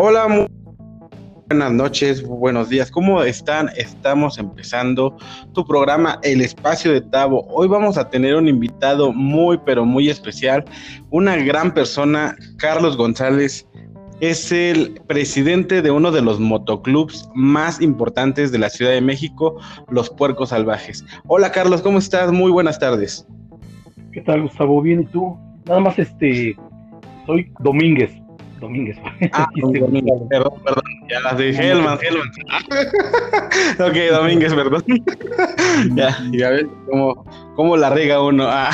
Hola, buenas noches, buenos días. ¿Cómo están? Estamos empezando tu programa El Espacio de Tavo. Hoy vamos a tener un invitado muy, pero muy especial, una gran persona, Carlos González. Es el presidente de uno de los motoclubs más importantes de la Ciudad de México, Los Puercos Salvajes. Hola Carlos, ¿cómo estás? Muy buenas tardes. ¿Qué tal, Gustavo? Bien, ¿y tú? Nada más este, soy Domínguez, Domínguez. Ah, Domínguez, perdón, perdón. Ya de Helman, Helman. ok, Domínguez, perdón. ya, ya ves cómo, cómo la rega uno. Ah,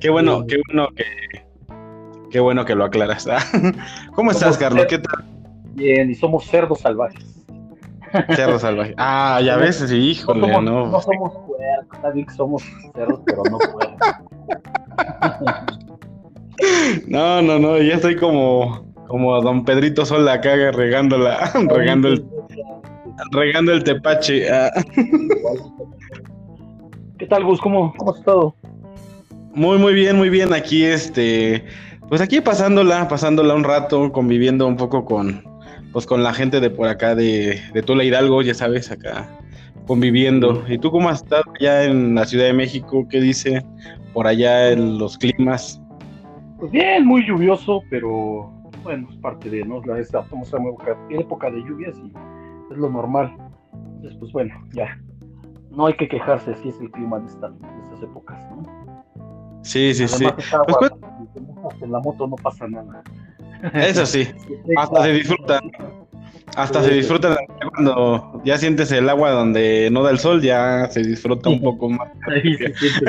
qué bueno, qué bueno que. Qué bueno que lo aclaras. Ah, ¿Cómo estás, Carlos? ¿Qué tal? Bien, y somos cerdos salvajes. Cerdos salvajes. Ah, ya ves, sí, híjole, no. Somos, no. no somos puercos, somos cerdos, pero no puercos. No, no, no, ya estoy como, como don Pedrito Sola acá regando, la, regando, el, regando el tepache. Ah. ¿Qué tal, Gus? ¿Cómo, ¿Cómo has estado? Muy, muy bien, muy bien. Aquí, este, pues aquí pasándola, pasándola un rato, conviviendo un poco con, pues con la gente de por acá de, de Tula Hidalgo, ya sabes, acá conviviendo. ¿Y tú cómo has estado allá en la Ciudad de México? ¿Qué dice por allá en los climas? Pues bien, muy lluvioso, pero bueno, es parte de, ¿no? La, estamos en época, época de lluvias y es lo normal. Entonces, pues bueno, ya. No hay que quejarse si es el clima de, esta, de estas épocas, ¿no? Sí, sí, Además, sí. Agua, Pues, en la moto no pasa nada. Eso sí, hasta se disfruta. Hasta se disfruta cuando ya sientes el agua donde no da el sol, ya se disfruta un poco más. Ahí, se siente-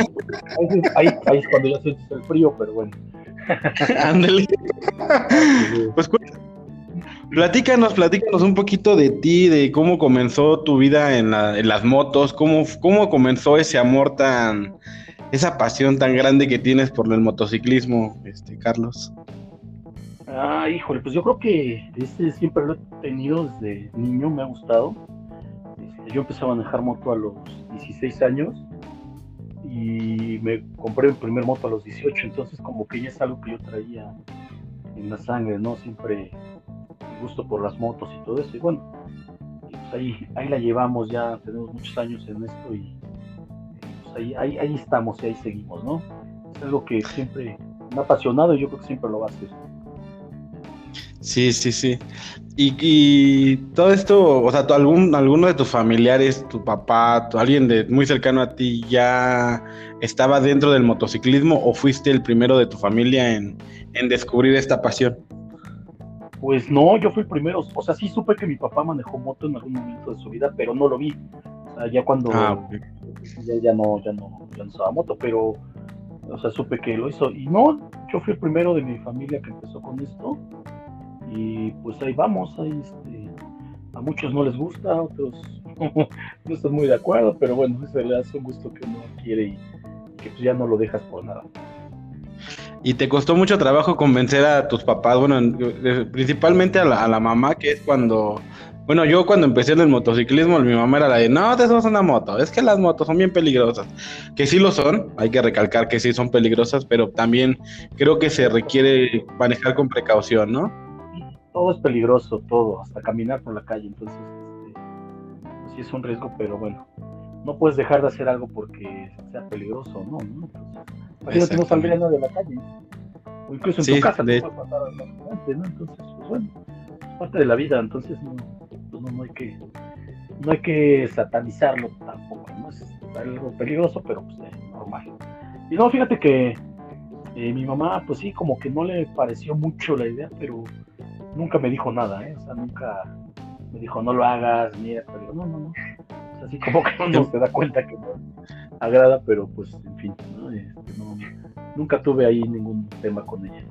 ahí, ahí- ahí es cuando ya sientes el frío, pero bueno. Ándale. Pues platícanos, platícanos un poquito de ti, de cómo comenzó tu vida en las motos, cómo, cómo comenzó ese amor tan, esa pasión tan grande que tienes por el motociclismo, este, Carlos. Ah, híjole, pues yo creo que este siempre lo he tenido desde niño, me ha gustado. Este, yo empecé a manejar moto a los 16 años y me compré mi primer moto a los 18, entonces como que ya es algo que yo traía en la sangre, ¿no? Siempre el gusto por las motos y todo eso. Y bueno, pues ahí, ahí la llevamos ya, tenemos muchos años en esto y pues ahí, ahí, ahí estamos y ahí seguimos, ¿no? Es algo que siempre me ha apasionado y yo creo que siempre lo va a hacer. Sí, sí, sí. Y, y todo esto, o sea, algún, alguno de tus familiares, tu papá, tu- alguien de muy cercano a ti, ya estaba dentro del motociclismo o fuiste el primero de tu familia en, en descubrir esta pasión? Pues no, yo fui el primero. O sea, sí supe que mi papá manejó moto en algún momento de su vida, pero no lo vi. O sea, ya cuando Ah, ya, ya no, ya no, ya no usaba moto, pero o sea, supe que lo hizo. Y no, yo fui el primero de mi familia que empezó con esto. Y pues ahí vamos, ahí este, a muchos no les gusta, a otros no están muy de acuerdo, pero bueno, eso le hace un gusto que uno quiere y que pues ya no lo dejas por nada. ¿Y te costó mucho trabajo convencer a tus papás? Bueno, en- eh, principalmente a la, a la mamá, que es cuando... Bueno, yo cuando empecé en el motociclismo, mi mamá era la de, no, te subas una moto, es que las motos son bien peligrosas. Que sí lo son, hay que recalcar que sí son peligrosas, pero también creo que se requiere manejar con precaución, ¿no? Todo es peligroso, todo, hasta caminar por la calle, entonces este, pues sí es un riesgo, pero bueno, no puedes dejar de hacer algo porque sea peligroso, ¿no? ¿no? Imagínate no nadie a la calle, o incluso en Sí, tu casa de- te puede pasar accidente, ¿no? Entonces, pues bueno, es parte de la vida, entonces no, pues, no, no hay que no hay que satanizarlo tampoco, ¿no? Es algo peligroso, pero pues es normal. Y no, fíjate que eh, mi mamá, pues sí, como que no le pareció mucho la idea, pero nunca me dijo nada, ¿eh? O sea, nunca me dijo, no lo hagas, mira, pero no, no, no. O sea, así como que uno se da cuenta que no agrada, pero pues, en fin, ¿no? Este, no- nunca tuve ahí ningún tema con ella.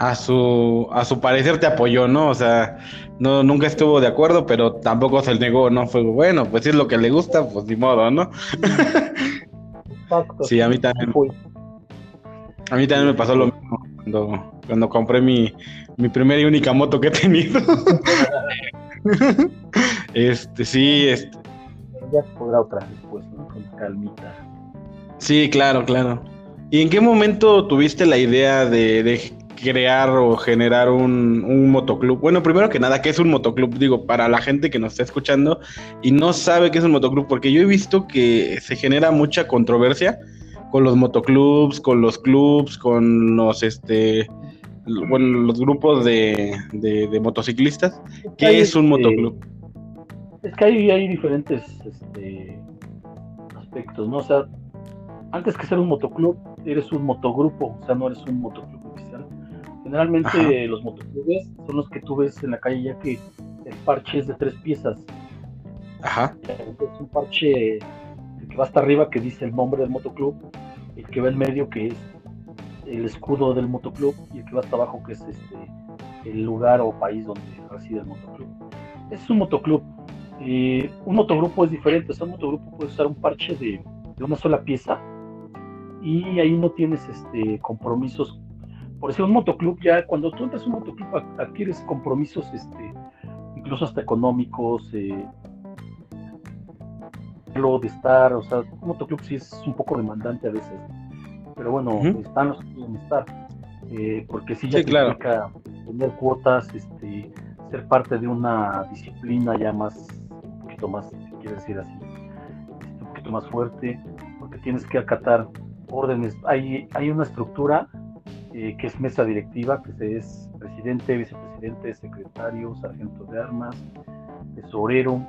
A su, a su parecer te apoyó, ¿no? O sea, no, nunca estuvo de acuerdo, pero tampoco se negó, ¿no? Fue bueno, pues si es lo que le gusta, pues ni modo, ¿no? Exacto, Sí, a mí también. A mí también me pasó lo mismo cuando, cuando compré mi, mi primera y única moto que he tenido. este, sí, este, Ya podrá otra después, ¿no? Con calmita. sí, claro, claro. ¿Y en qué momento tuviste la idea de, de crear o generar un, un, motoclub. Bueno, primero que nada, ¿qué es un motoclub? Digo, para la gente que nos está escuchando y no sabe qué es un motoclub, porque yo he visto que se genera mucha controversia con los motoclubs, con los clubs, con los este bueno, los grupos de, de, motociclistas. ¿Qué es un motoclub? Es que hay, hay diferentes este, aspectos, ¿no? O sea, antes que ser un motoclub, eres un motogrupo, o sea, no eres un motoclub oficial. Generalmente los motoclubes son los que tú ves en la calle ya que el parche es de tres piezas. Ajá. Es un parche que va hasta arriba que dice el nombre del motoclub, el que va en medio que es el escudo del motoclub y el que va hasta abajo que es este el lugar o país donde reside el motoclub. Es un motoclub. Eh, un motogrupo es diferente, o un motogrupo puede usar un parche de, de una sola pieza y ahí no tienes este compromisos. Por decir, un motoclub ya, cuando tú entras a un motoclub adquieres compromisos este, incluso hasta económicos, eh, de estar, o sea, un motoclub sí es un poco demandante a veces pero bueno, están los que quieren estar. Eh, porque sí ya significa tener cuotas, este, ser parte de una disciplina ya más, un poquito más, si quiere decir así, este, un poquito más fuerte, porque tienes que acatar órdenes. Hay, hay una estructura eh, que es mesa directiva, que es presidente, vicepresidente, secretario, sargento de armas, tesorero.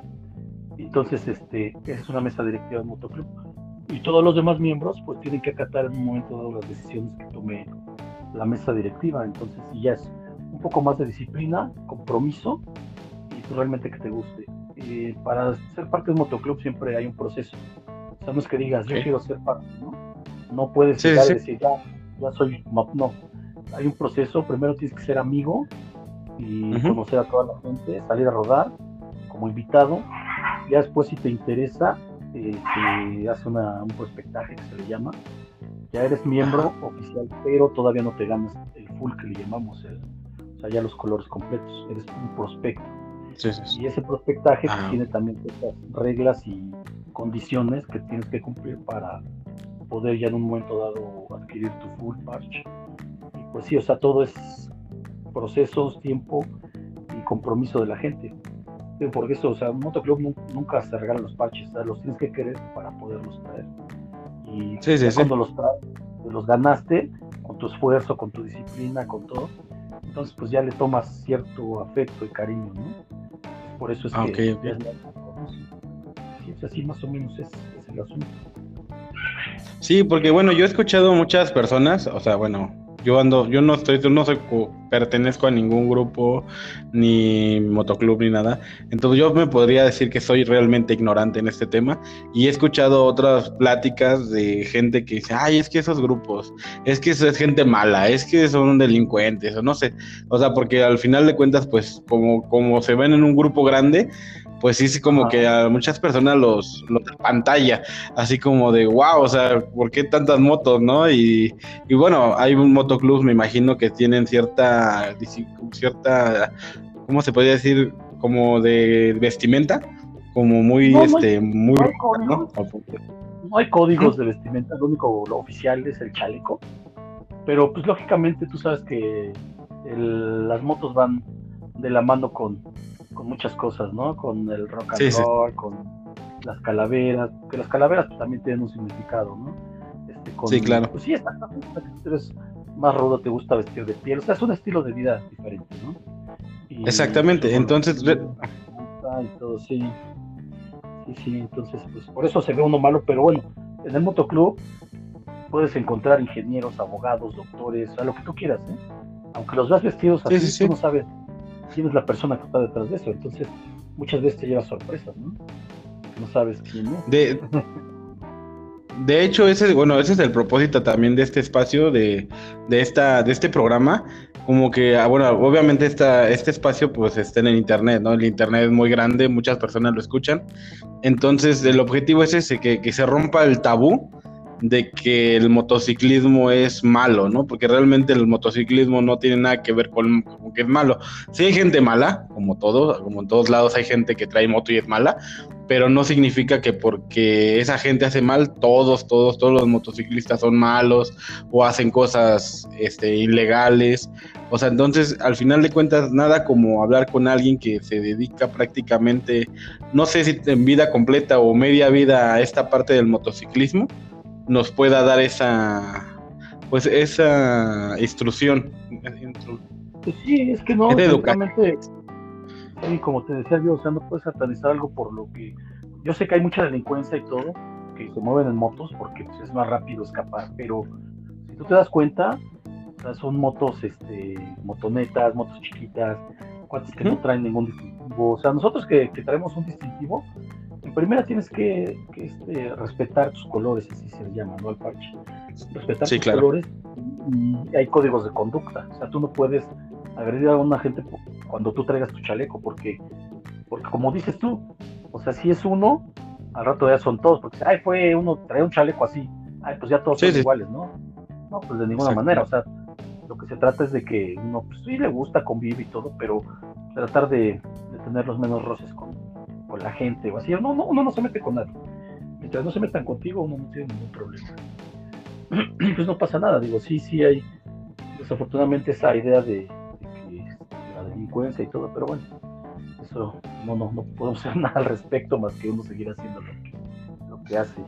Entonces, este, esa es una mesa directiva del motoclub y todos los demás miembros pues tienen que acatar en un momento dado las decisiones que tome la mesa directiva. Entonces, si ya es un poco más de disciplina, compromiso y pues, realmente que te guste. Eh, para ser parte de un motoclub siempre hay un proceso. O sea, no es que digas, yo quiero ser parte, ¿no? No puedes decir, ya, ya soy, no. Hay un proceso, primero tienes que ser amigo y conocer a toda la gente, salir a rodar como invitado. Ya después, si te interesa, eh, hace un prospectaje que se le llama. Ya eres miembro oficial, pero todavía no te ganas el full que le llamamos, o sea, ya los colores completos, eres un prospecto. Y ese prospectaje pues, tiene también estas reglas y condiciones que tienes que cumplir para poder ya en un momento dado adquirir tu full parche. Y pues sí, o sea, todo es procesos, tiempo y compromiso de la gente porque eso, o sea, un motoclub nunca se regalan los parches, los tienes que querer para poderlos traer. Y cuando los traes, los ganaste con tu esfuerzo, con tu disciplina, con todo, entonces pues ya le tomas cierto afecto y cariño, ¿no? Por eso es ah, que okay, sí, así más o menos es, es el asunto. Sí, porque bueno, yo he escuchado muchas personas, o sea, bueno, yo ando, yo no estoy, no soy, pertenezco a ningún grupo, ni motoclub, ni nada. Entonces yo me podría decir que soy realmente ignorante en este tema. Y he escuchado otras pláticas de gente que dice, ay, es que esos grupos, es que eso es gente mala, es que son delincuentes, o no sé. O sea, porque al final de cuentas, pues, como, como se ven en un grupo grande, pues sí, sí, como que a muchas personas los, los pantalla, así como de, wow, o sea, ¿por qué tantas motos, no? Y, y bueno, hay un motoclub, me imagino que tienen cierta, cierta, ¿cómo se podría decir? Como de vestimenta, como muy, este, muy... No hay, códigos, ¿no? hay códigos de vestimenta, lo único, lo oficial es el chaleco, pero pues lógicamente tú sabes que las motos van de la mano con con muchas cosas, ¿no? Con el rock and roll, con las calaveras, que las calaveras pues, también tienen un significado, ¿no? Este, sí, claro. Pues sí, está, eres más rudo, te gusta vestir de piel, o sea, es un estilo de vida diferente, ¿no? Exactamente, entonces... Y todo, sí. Sí, sí, entonces, pues por eso se ve uno malo, pero bueno, en el motoclub puedes encontrar ingenieros, abogados, doctores, o sea, lo que tú quieras, ¿eh? Aunque los veas vestidos así, tú no sabes quién es la persona que está detrás de eso. Entonces, muchas veces te lleva sorpresas, ¿no? No sabes quién es. De, de hecho, ese, bueno, ese es el propósito también de este espacio, de, de, esta, de este programa. Como que, ah, bueno, obviamente esta, este espacio pues está en el internet, ¿no? El internet es muy grande, muchas personas lo escuchan. Entonces, el objetivo es ese, que, que se rompa el tabú de que el motociclismo es malo, ¿no? Porque realmente el motociclismo no tiene nada que ver con, que es malo. Sí hay gente mala, como todo, como en todos lados hay gente que trae moto y es mala, pero no significa que porque esa gente hace mal, todos, todos, todos los motociclistas son malos o hacen cosas este, ilegales. O sea, entonces, al final de cuentas, nada como hablar con alguien que se dedica prácticamente, no sé si en vida completa o media vida a esta parte del motociclismo, nos pueda dar esa, pues, esa instrucción. Pues sí, es que no, es Sí, como te decía yo, o sea, no puedes satanizar algo por lo que. Yo sé que hay mucha delincuencia y todo, que se mueven en motos porque pues, es más rápido escapar, pero si tú te das cuenta, o sea, son motos, este, motonetas, motos chiquitas, cuates que no traen ningún distintivo. O sea, nosotros que, traemos un distintivo, en primera tienes que, este, respetar tus colores, así se llama, ¿no? Al parche. Respetar tus colores y hay códigos de conducta. O sea, tú no puedes agredir a una gente cuando tú traigas tu chaleco, porque, porque como dices tú, o sea, si es uno, al rato ya son todos, porque ay, fue uno, trae un chaleco así, ay, pues ya todos son iguales, ¿no? No, pues de ninguna manera, o sea, lo que se trata es de que uno, pues sí le gusta, convive y todo, pero tratar de, tener los menos roces con, con, la gente o así, no, no, uno no se mete con nadie. Mientras no se metan contigo, uno no tiene ningún problema. pues no pasa nada, digo, sí, sí hay desafortunadamente esa idea de, delincuencia y todo, pero bueno, eso no, no, no podemos hacer nada al respecto más que uno seguir haciendo lo que, lo que hace.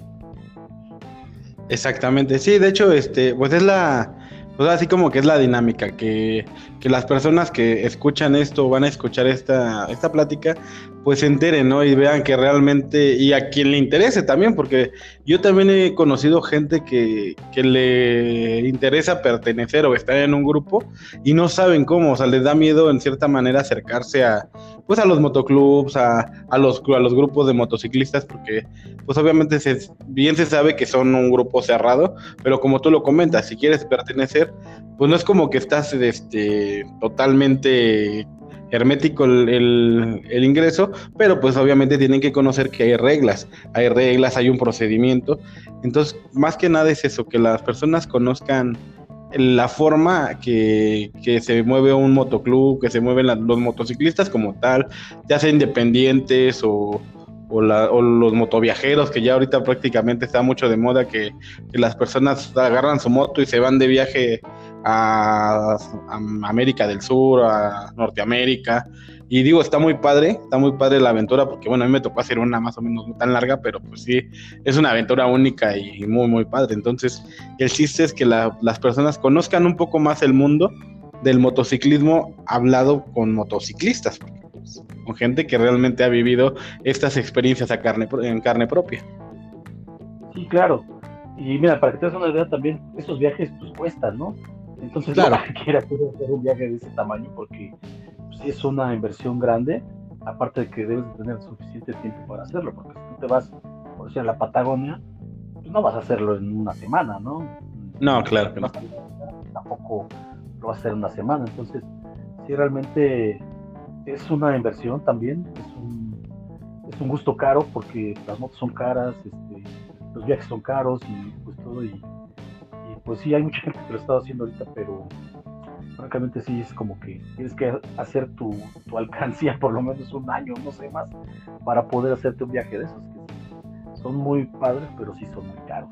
Exactamente, sí, de hecho, este, pues es la, pues así como que es la dinámica, que, que, las personas que escuchan esto van a escuchar esta, esta plática, pues se enteren, ¿no? Y vean que realmente, y a quien le interese también, porque yo también he conocido gente que, que le interesa pertenecer o estar en un grupo y no saben cómo, o sea, les da miedo en cierta manera acercarse a, pues a los motoclubs, a, a, los, a los grupos de motociclistas, porque pues obviamente se, bien se sabe que son un grupo cerrado, pero como tú lo comentas, si quieres pertenecer, pues no es como que estás este, totalmente hermético el, ingreso, pero pues obviamente tienen que conocer que hay reglas, hay reglas, hay un procedimiento. Entonces, más que nada es eso, que las personas conozcan la forma que, se mueve un motoclub, que se mueven los motociclistas como tal, ya sea independientes o, o, los motoviajeros, que ya ahorita prácticamente está mucho de moda que, que las personas agarran su moto y se van de viaje a, América del Sur, a Norteamérica. Y digo, está muy padre, está muy padre la aventura, porque bueno, a mí me tocó hacer una más o menos no tan larga, pero pues sí, es una aventura única y muy, muy padre. Entonces, el chiste es que las personas conozcan un poco más el mundo del motociclismo hablado con motociclistas, pues, con gente que realmente ha vivido estas experiencias a carne, en carne propia. Sí, claro. Y mira, para que te des una idea también, esos viajes pues cuestan, ¿no? Entonces, claro. quiera hacer un viaje de ese tamaño porque pues, es una inversión grande, aparte de que debes de tener suficiente tiempo para hacerlo, porque si tú te vas, por decir, a la Patagonia, pues no vas a hacerlo en una semana, ¿no? No, claro que no. Tampoco lo vas a hacer en una semana, entonces, sí, realmente es una inversión también, es un, es un gusto caro porque las motos son caras, este, los viajes son caros y pues todo y pues sí, hay mucha gente que lo está haciendo ahorita, pero francamente sí es como que tienes que hacer tu, tu alcancía por lo menos un año, no sé más, para poder hacerte un viaje de esos, son muy padres, pero sí son muy caros.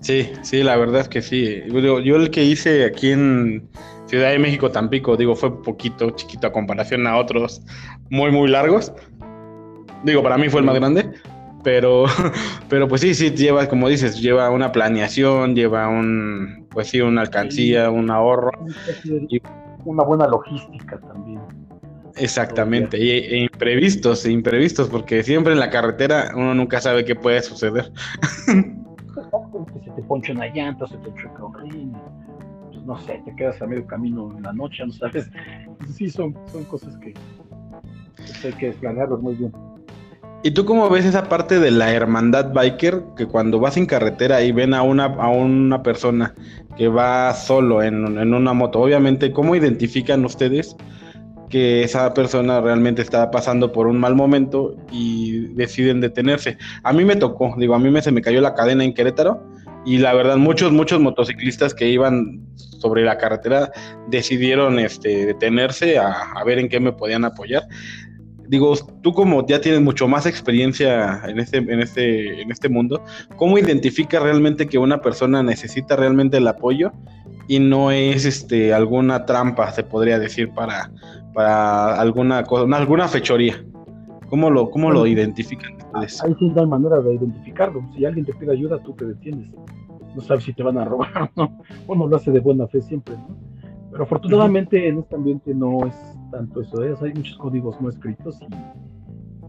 Sí, sí, la verdad es que sí. Yo, yo el que hice aquí en Ciudad de México, Tampico, digo, fue poquito, chiquito a comparación a otros muy, muy largos. Digo, para mí fue el más grande, pero, pero pues sí, sí, lleva, como dices, lleva una planeación, lleva un, pues sí, una alcancía, un ahorro. Y, una buena logística también. Exactamente, y, e imprevistos, e imprevistos, porque siempre en la carretera uno nunca sabe qué puede suceder. que se te ponche una llanta, se te choca un ring, pues no sé, te quedas a medio camino en la noche, no sabes. Sí, son, son cosas que, que hay que planearlos muy bien. ¿Y tú cómo ves esa parte de la hermandad biker? Que cuando vas en carretera y ven a una, a una persona que va solo en, en una moto, obviamente, ¿cómo identifican ustedes que esa persona realmente está pasando por un mal momento y deciden detenerse? A mí me tocó, digo, a mí me, se me cayó la cadena en Querétaro y la verdad muchos, muchos motociclistas que iban sobre la carretera decidieron este, detenerse a, a ver en qué me podían apoyar digo, tú como ya tienes mucho más experiencia en este, en este, en este mundo, ¿cómo identifica realmente que una persona necesita realmente el apoyo y no es este alguna trampa, se podría decir, para, para alguna cosa, alguna fechoría? ¿Cómo lo, cómo lo identifican ustedes? Hay manera de identificarlo. Si alguien te pide ayuda, tú te detienes. No sabes si te van a robar o no. Uno lo hace de buena fe siempre, ¿no? Pero afortunadamente en este ambiente no es tanto eso. ¿eh? Hay muchos códigos no escritos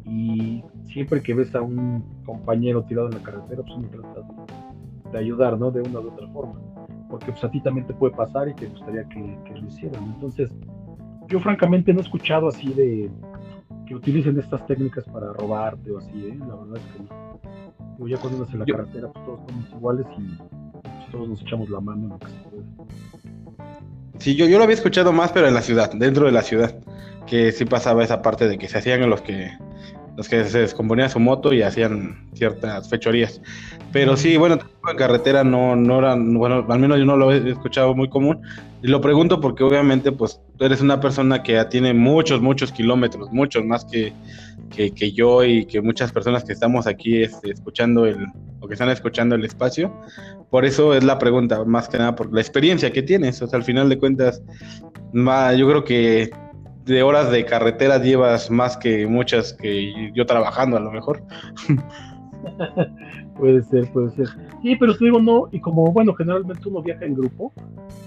y, siempre que ves a un compañero tirado en la carretera, pues uno trata de, ayudar, ¿no? De una u otra forma. Porque pues a ti también te puede pasar y te gustaría que, lo hicieran. Entonces, yo francamente no he escuchado así de que utilicen estas técnicas para robarte o así, ¿eh? La verdad es que no. ya cuando uno en la carretera, pues todos somos iguales y pues, todos nos echamos la mano en lo que se puede. Sí, yo, yo lo había escuchado más, pero en la ciudad, dentro de la ciudad, que sí pasaba esa parte de que se hacían los que los que se descomponía su moto y hacían ciertas fechorías. Pero sí, bueno, en carretera no, no eran, bueno, al menos yo no lo he escuchado muy común. Y lo pregunto porque obviamente, pues, tú eres una persona que tiene muchos, muchos kilómetros, muchos más que, que, yo y que muchas personas que estamos aquí este, escuchando el, o que están escuchando el espacio. Por eso es la pregunta, más que nada por la experiencia que tienes. O sea, al final de cuentas, yo creo que de horas de carretera llevas más que muchas que yo trabajando a lo mejor. puede ser, puede ser. Sí, pero te digo, no, y como, bueno, generalmente uno viaja en grupo,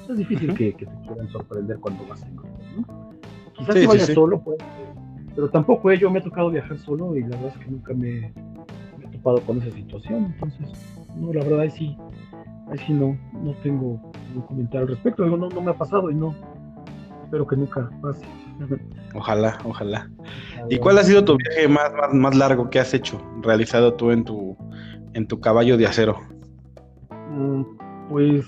es difícil que, te quieran sorprender cuando vas en grupo, ¿no? Quizás si vayas solo, pues, pero tampoco eh, yo me ha tocado viajar solo y la verdad es que nunca me, he topado con esa situación, entonces, no, la verdad ahí sí, ahí sí no, no tengo un comentario al respecto, digo, no, no me ha pasado y no, espero que nunca pase. Ojalá, ojalá. ¿Y cuál ha sido tu viaje más, más, largo que has hecho, realizado tú en tu, en tu caballo de acero? Mm, Pues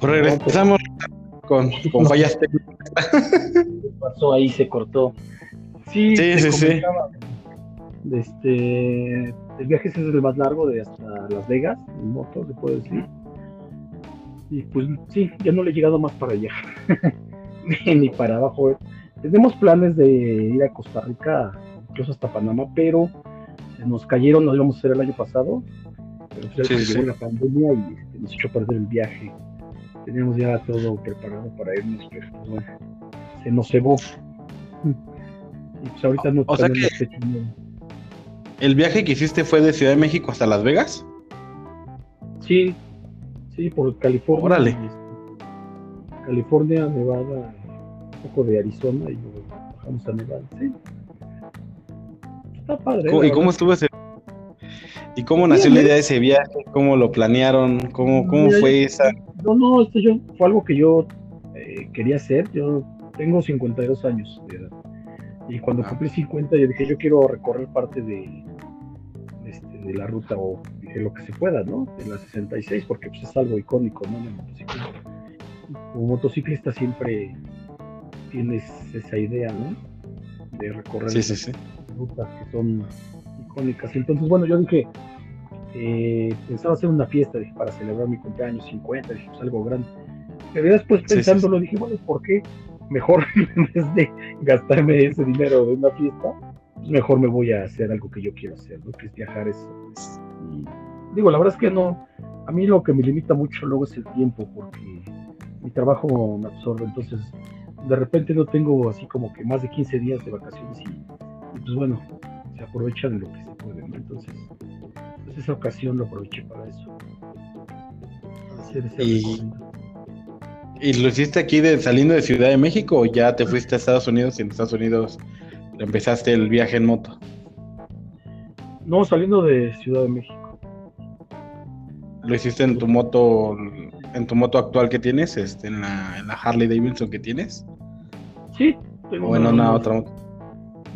regresamos con, con fallas técnicas. pasó ahí? Se cortó. Sí, sí, sí, sí. Este, el viaje es el más largo de hasta Las Vegas, en moto, se puede decir. Y pues sí, ya no le he llegado más para allá, ni para abajo. Tenemos planes de ir a Costa Rica, incluso hasta Panamá, pero nos cayeron, nos íbamos a hacer el año pasado, pero pues sí, llegó la pandemia y este, nos echó a perder el viaje. Teníamos ya todo preparado para irnos, pero bueno, se nos cebó. Y pues ahorita no o sea que ¿El viaje que hiciste fue de Ciudad de México hasta Las Vegas? Sí, sí, por California. Órale. California, Nevada, un poco de Arizona y luego bajamos a Nevada, sí. Está padre. ¿Y cómo estuvo ese ¿Y cómo nació la idea de ese viaje? ¿Cómo lo planearon? ¿Cómo, cómo fue esa? No, no, esto yo, fue algo que yo eh, quería hacer. Yo tengo 52 años de edad. Y cuando ah. cumplí 50 yo dije, yo quiero recorrer parte de, este, de la ruta o de lo que se pueda, ¿no? De la 66, porque pues, es algo icónico, ¿no? Como motociclista siempre tienes esa idea, ¿no? De recorrer rutas que son icónicas. Entonces, bueno, yo dije, eh, pensaba hacer una fiesta para celebrar mi cumpleaños 50, dije, pues algo grande. Pero después pensándolo, dije, bueno, ¿por qué? Mejor en vez de gastarme ese dinero en una fiesta, pues mejor me voy a hacer algo que yo quiero hacer, ¿no? Que es viajar. Es, digo, la verdad es que no, a mí lo que me limita mucho luego es el tiempo, porque mi trabajo me absorbe, entonces de repente no tengo así como que más de 15 días de vacaciones y, pues bueno, se aprovecha de lo que se puede, Entonces, esa ocasión lo aproveché para eso. y, ¿Y lo hiciste aquí de, saliendo de Ciudad de México o ya te fuiste a Estados Unidos y en Estados Unidos empezaste el viaje en moto? No, saliendo de Ciudad de México. ¿Lo hiciste en tu moto, en tu moto actual que tienes, este, en la, en la Harley Davidson que tienes? Sí, tengo o en una, otra moto.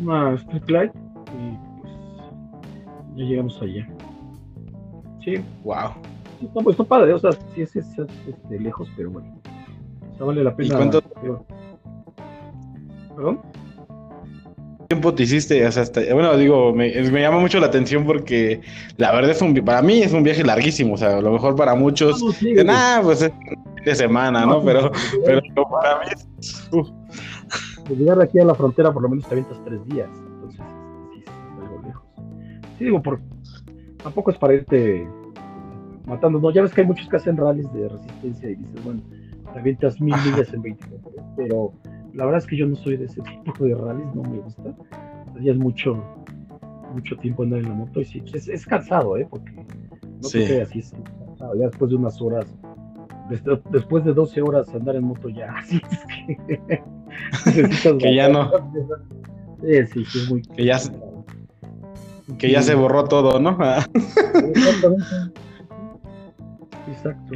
Una Street Light y pues ya llegamos allá. Sí. Wow. está, pues, está padre, o sea, sí es, es, este, lejos, pero bueno. O sea, vale la pena. ¿Y cuánto, ¿Perdón? tiempo te hiciste? O sea, hasta, bueno, digo, me, me, llama mucho la atención porque la verdad es un, para mí es un viaje larguísimo, o sea, a lo mejor para muchos, no, sí, ah, pues es de semana, ¿no? Pero, pero para mí es... De llegar aquí a la frontera por lo menos te avientas tres días, entonces sí, es algo lejos. Sí, digo, por, tampoco es para irte matando, no, ya ves que hay muchos que hacen rallies de resistencia y dices, bueno, te avientas mil millas en 24 pero la verdad es que yo no soy de ese tipo de rallies, no me gusta. Ya es mucho, mucho tiempo andar en la moto y sí, es, es cansado, ¿eh? Porque no sí. te creas, es cansado. Ya después de unas horas, después de 12 horas andar en moto ya, así es que que ya no. Sí, sí, sí, es muy que ya, que ya se borró todo, ¿no? Exactamente. Exacto.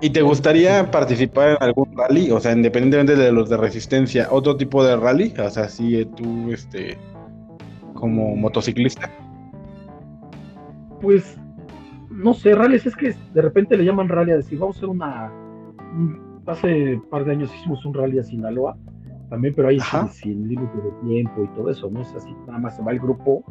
¿Y te gustaría participar en algún rally? O sea, independientemente de los de resistencia, otro tipo de rally, o sea, si eh, tú, este, como motociclista. Pues, no sé, rallies es que de repente le llaman rally a decir, vamos a hacer una, hace un par de años hicimos un rally a Sinaloa, también, pero ahí sin, sin límite de tiempo y todo eso, ¿no? Es así, nada más se va el grupo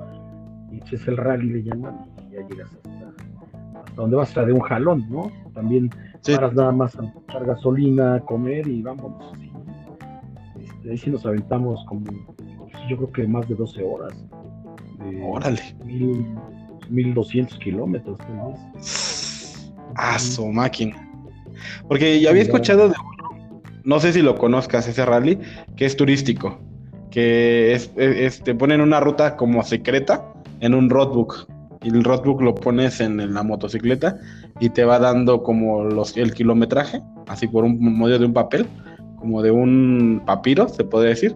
y es el rally le llaman y ya llegas hasta, hasta donde vas a de un jalón, ¿no? También para nada más a echar gasolina, comer y vámonos. Así. Este, ahí sí nos aventamos como, yo creo que más de 12 horas. Órale. Mil, 1200 kilómetros. Ah, su máquina. Porque ya había escuchado de no sé si lo conozcas ese rally, que es turístico, que es, es, te ponen una ruta como secreta en un roadbook y el roadbook lo pones en, la motocicleta y te va dando como los, el kilometraje, así por un medio de un papel, como de un papiro, se puede decir,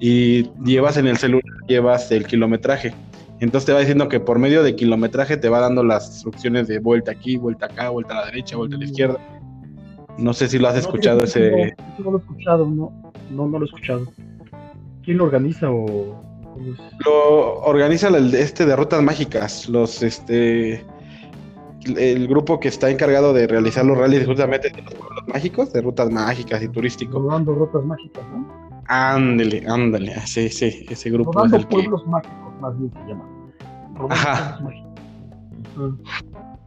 y llevas en el celular, llevas el kilometraje. Entonces te va diciendo que por medio de kilometraje te va dando las instrucciones de vuelta aquí, vuelta acá, vuelta a la derecha, vuelta a la izquierda. No sé si lo has escuchado ese. No, no, lo he escuchado, no, no, no lo he escuchado. ¿Quién lo organiza o lo organiza el, este de Rutas Mágicas, los este el grupo que está encargado de realizar los rallies justamente de los pueblos mágicos, de rutas mágicas y turísticos. Rodando rutas mágicas, ¿no? Ándale, ándale, sí, sí, ese grupo Rodando es el pueblos mágicos, más bien se llama. Ajá.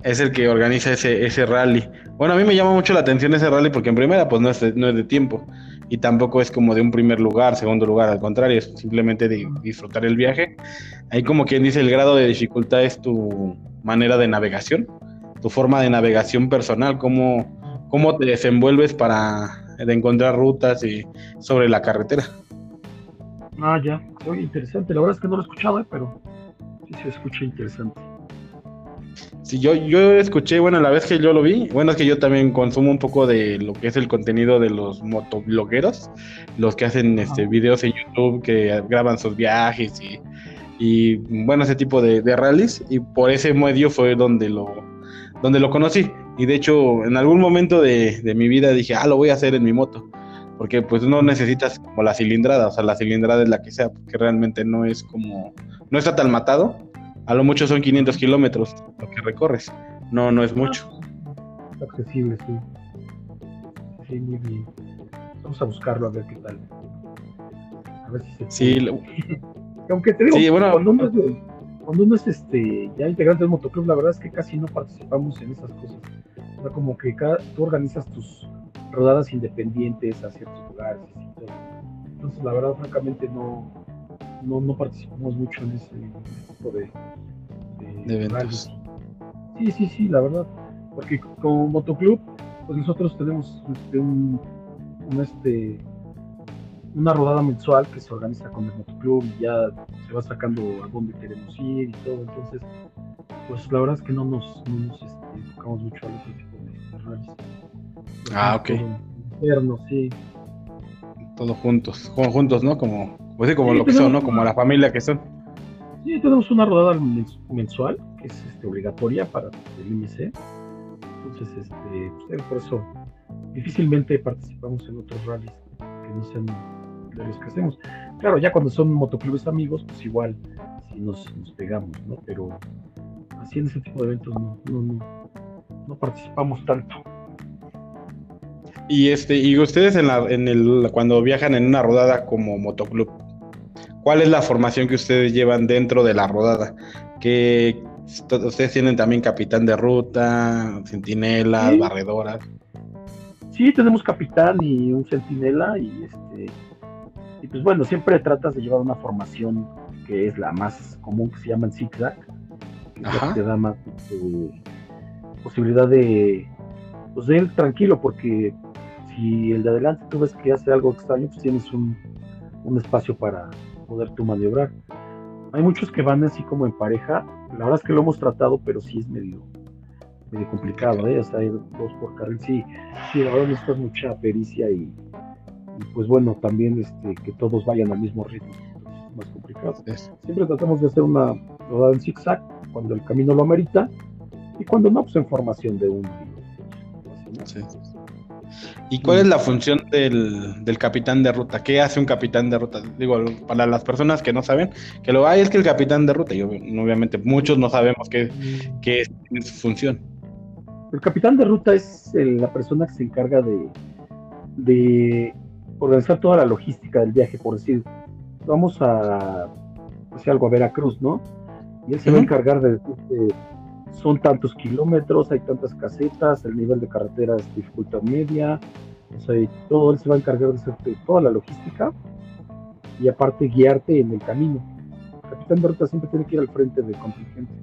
Es el que organiza ese, ese rally. Bueno, a mí me llama mucho la atención ese rally porque en primera pues no es no es de tiempo y tampoco es como de un primer lugar, segundo lugar, al contrario, es simplemente de disfrutar el viaje. Ahí como quien dice, el grado de dificultad es tu manera de navegación, tu forma de navegación personal, cómo, cómo te desenvuelves para encontrar rutas y sobre la carretera. Ah, ya, Oye, interesante, la verdad es que no lo he escuchado, ¿eh? pero sí se escucha interesante. Sí, yo, yo escuché, bueno, la vez que yo lo vi, bueno, es que yo también consumo un poco de lo que es el contenido de los motoblogueros, los que hacen este videos en YouTube, que graban sus viajes y, y bueno, ese tipo de, de rallies, y por ese medio fue donde lo, donde lo conocí. Y de hecho, en algún momento de, de mi vida dije, ah, lo voy a hacer en mi moto porque pues no necesitas como la cilindrada, o sea, la cilindrada es la que sea, porque realmente no es como, no está tan matado, a lo mucho son 500 kilómetros lo que recorres. No, no es mucho. accesible, sí. Sí, muy bien. Vamos a buscarlo a ver qué tal. A ver si se Sí, aunque te digo, sí, bueno, cuando uno es, cuando uno es este, ya integrante del motoclub, la verdad es que casi no participamos en esas cosas. O sea, como que cada, tú organizas tus rodadas independientes a ciertos lugares y todo. Entonces, la verdad, francamente, no, no, no participamos mucho en ese tipo de, de, eventos. Sí, sí, sí, la verdad. Porque como motoclub, pues nosotros tenemos este, un, este, una rodada mensual que se organiza con el motoclub y ya se va sacando a dónde queremos ir y todo. Entonces, pues la verdad es que no nos, este, enfocamos mucho a otro tipo de rallies. Ah, ok. Internos, sí. Todos juntos, juntos, ¿no? Como pues como lo que son, ¿no? Como la familia que son. Sí, tenemos una rodada mensual que es este, obligatoria para el IMC. Entonces, este, pues, por eso difícilmente participamos en otros rallies que no sean de los que hacemos. Claro, ya cuando son motoclubes amigos, pues igual sí nos, pegamos, ¿no? Pero así en ese tipo de eventos no, no, no, no participamos tanto. Y este, y ustedes en la, en el, cuando viajan en una rodada como motoclub, ¿cuál es la formación que ustedes llevan dentro de la rodada? Que ustedes tienen también capitán de ruta, centinelas, barredoras. Sí, tenemos capitán y un centinela y este y pues bueno, siempre tratas de llevar una formación que es la más común que se llama el zigzag, que te da más este, posibilidad de pues de ir tranquilo porque si el de adelante tú ves que hace algo extraño, pues tienes un, un espacio para poder tú maniobrar. Hay muchos que van así como en pareja, la verdad es que lo hemos tratado, pero sí es medio, medio complicado, ¿eh? O sea, ir dos por carril, sí, sí, la verdad necesitas mucha pericia y, pues bueno, también este, que todos vayan al mismo ritmo, es más complicado. Siempre tratamos de hacer una rodada en zigzag cuando el camino lo amerita y cuando no, pues en formación de un. Sí. ¿Y cuál es la función del, capitán de ruta? ¿Qué hace un capitán de ruta? Digo, para las personas que no saben, que lo hay es que el capitán de ruta, y obviamente muchos no sabemos qué, qué es su función. El capitán de ruta es la persona que se encarga de, de organizar toda la logística del viaje, por decir, vamos a hacer algo a Veracruz, ¿no? Y él se va a encargar de, de son tantos kilómetros, hay tantas casetas, el nivel de carretera es dificultad media, o sea, todo él se va a encargar de hacer toda la logística y aparte guiarte en el camino. El capitán de ruta siempre tiene que ir al frente del contingente,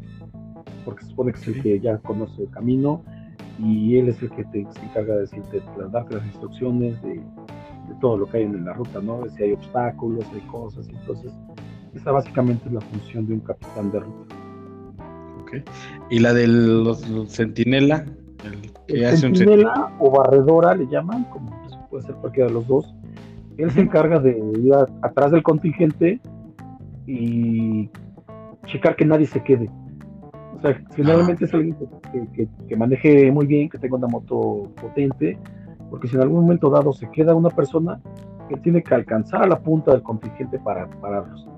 porque se supone que es el que ya conoce el camino y él es el que te, se encarga de decirte, de darte las instrucciones de, todo lo que hay en la ruta, ¿no? De si hay obstáculos, hay cosas, entonces esa básicamente es la función de un capitán de ruta. ¿Y la del los, centinela? centinela o barredora le llaman, como pues, puede ser cualquiera de los dos. Él se encarga de ir atrás del contingente y checar que nadie se quede. O sea, generalmente es alguien que, maneje muy bien, que tenga una moto potente, porque si en algún momento dado se queda una persona, él tiene que alcanzar a la punta del contingente para pararlos.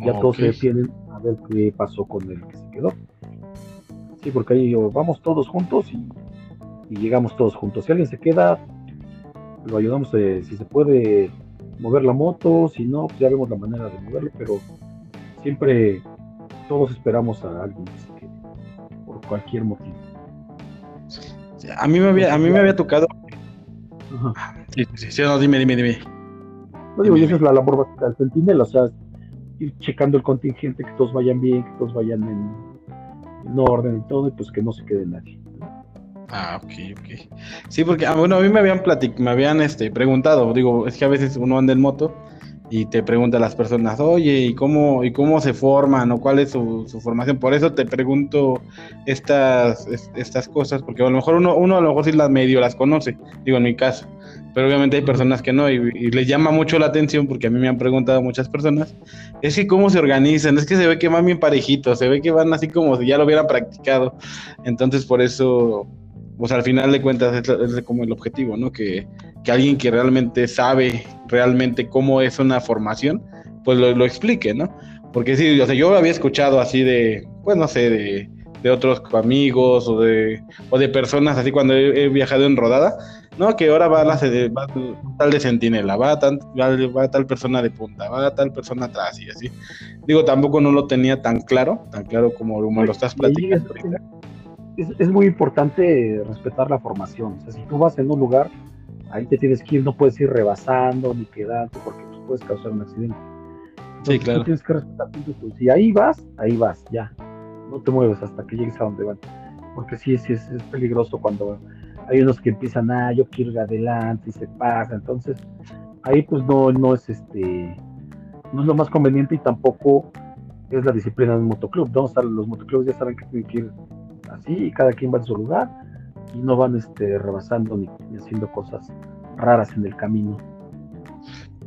Ya todos se detienen a ver qué pasó con el que se quedó. Sí, porque ahí vamos todos juntos y, llegamos todos juntos. Si alguien se queda, lo ayudamos, eh, si se puede mover la moto, si no, pues ya vemos la manera de moverlo, pero siempre todos esperamos a alguien que se quede, por cualquier motivo. A mí me había, a mí me había tocado. Sí, sí, sí, no, dime, dime, dime. No digo, y esa es la labor básica del sentinel, o sea, ir checando el contingente, que todos vayan bien, que todos vayan en, orden y todo, y pues que no se quede nadie. Ah, ok, ok. Sí, porque ah, bueno, a mí me habían platic me habían este, preguntado, digo, es que a veces uno anda en moto y te pregunta a las personas, oye, ¿y cómo, y cómo se forman o cuál es su, formación? Por eso te pregunto estas, estas cosas, porque a lo mejor uno, uno a lo mejor sí las medio las conoce, digo en mi caso, pero obviamente hay personas que no, y, les llama mucho la atención, porque a mí me han preguntado muchas personas, es que cómo se organizan, es que se ve que van bien parejitos, se ve que van así como si ya lo hubieran practicado, entonces por eso pues al final de cuentas es, como el objetivo, ¿no? Que, alguien que realmente sabe realmente cómo es una formación, pues lo, explique, ¿no? Porque sí, o sea, yo había escuchado así de, pues no sé, de, de otros amigos o de, o de personas así cuando he, viajado en rodada, ¿no? Que ahora va, la, va tal de centinela, va, tan, va, tal persona de punta, va tal persona atrás y así. Digo, tampoco no lo tenía tan claro, tan claro como, como lo estás platicando es, muy importante respetar la formación. O sea, si tú vas en un lugar, ahí te tienes que ir, no puedes ir rebasando ni quedando porque pues, puedes causar un accidente. sí, claro. Tú tienes que respetar tu Si ahí vas, ahí vas, ya. No te mueves hasta que llegues a donde van. Porque sí, sí es, es peligroso cuando hay unos que empiezan, ah, yo quiero ir adelante y se pasa. Entonces, ahí pues no, no es este, no es lo más conveniente y tampoco es la disciplina del motoclub. ¿no? los motoclubs ya saben que tienen que ir así, cada quien va en su lugar y no van este, rebasando ni, haciendo cosas raras en el camino.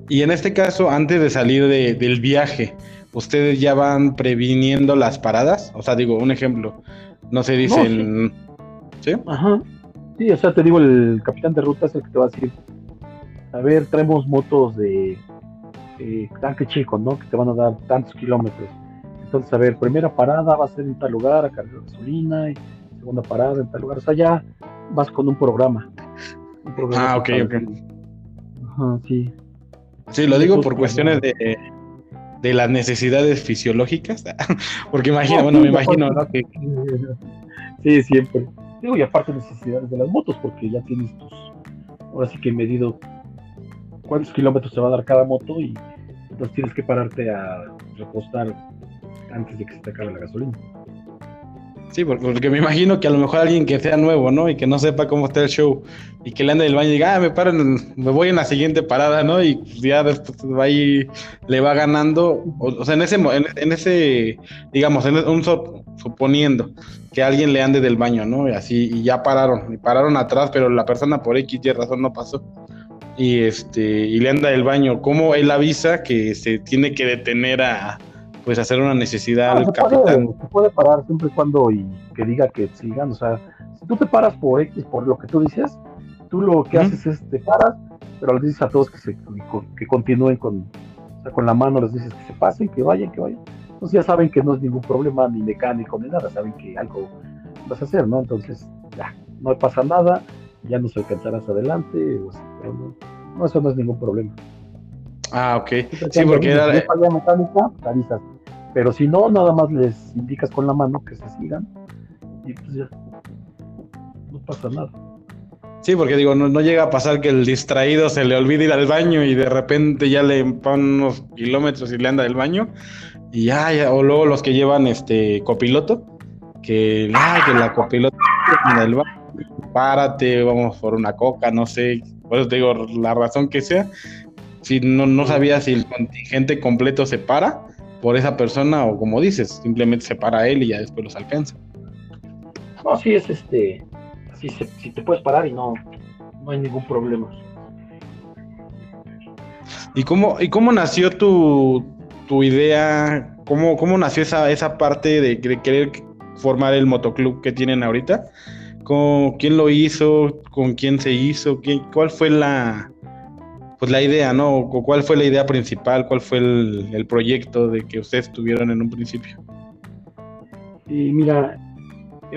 Y en este caso, antes de salir del viaje, ¿ustedes ya van previniendo las paradas? O sea, digo, un ejemplo, no se dicen... sí. Ajá. Sí, o sea, te digo, el capitán de ruta es el que te va a decir, a ver, traemos motos de tanque chico, ¿no? Que te van a dar tantos kilómetros entonces, a ver, primera parada va a ser en tal lugar a cargar gasolina, y segunda parada en tal lugar. O sea, ya vas con un programa. ah, ok, ok. Ajá, sí. Sí, lo digo por cuestiones de, de las necesidades fisiológicas, porque imagino, bueno, me imagino, ¿no? Sí, siempre. Digo, y aparte necesidades de las motos, porque ya tienes tus, ahora sí que he medido cuántos kilómetros te va a dar cada moto y entonces tienes que pararte a repostar antes de que se te acabe la gasolina. Sí, porque me imagino que a lo mejor alguien que sea nuevo, ¿no? Y que no sepa cómo está el show y que le ande el baño y diga, ah, me paro, me voy en la siguiente parada, ¿no? Y ya después va ahí, le va ganando, o, sea, en ese, en, ese, digamos, en un suponiendo que alguien le ande del baño, ¿no? Y así, y ya pararon, y pararon atrás, pero la persona por X y razón no pasó. Y este, y le anda del baño, ¿cómo él avisa que se tiene que detener a pues hacer una necesidad al capitán. Puede, se puede parar siempre y cuando y que diga que sigan, o sea, si tú te paras por X, por lo que tú dices, tú lo que haces es te paras, pero les dices a todos que, se, que continúen con, o sea, con la mano, les dices que se pasen, que vayan, que vayan. Entonces ya saben que no es ningún problema ni mecánico ni nada, saben que algo vas a hacer, ¿no? Entonces ya, no pasa nada, ya nos alcanzarás adelante, pero no, no, eso no es ningún problema. Ah, ok. Sí, porque era... mecánica, avisas. Pero si no, nada más les indicas con la mano que se sigan y pues ya. No pasa nada. Sí, porque digo, no, no, llega a pasar que el distraído se le olvide ir al baño y de repente ya le ponen unos kilómetros y le anda del baño. Y ya, ya, o luego los que llevan este copiloto, que, ay, que la copiloto del baño, párate, vamos por una coca, no sé, por eso te digo, la razón que sea, si no, no sabía si el contingente completo se para por esa persona o como dices, simplemente se para él y ya después los alcanza. No, sí es este, si, si te puedes parar y no, no hay ningún problema. ¿Y cómo, y cómo nació tu, tu idea? ¿Cómo, ¿Cómo nació esa, esa parte de, querer formar el motoclub que tienen ahorita? ¿Con, ¿Quién lo hizo? ¿Con quién se hizo? ¿Quién, ¿Cuál fue la, pues la idea, ¿no? ¿Cuál fue la idea principal? ¿Cuál fue el, proyecto de que ustedes tuvieron en un principio? Y mira,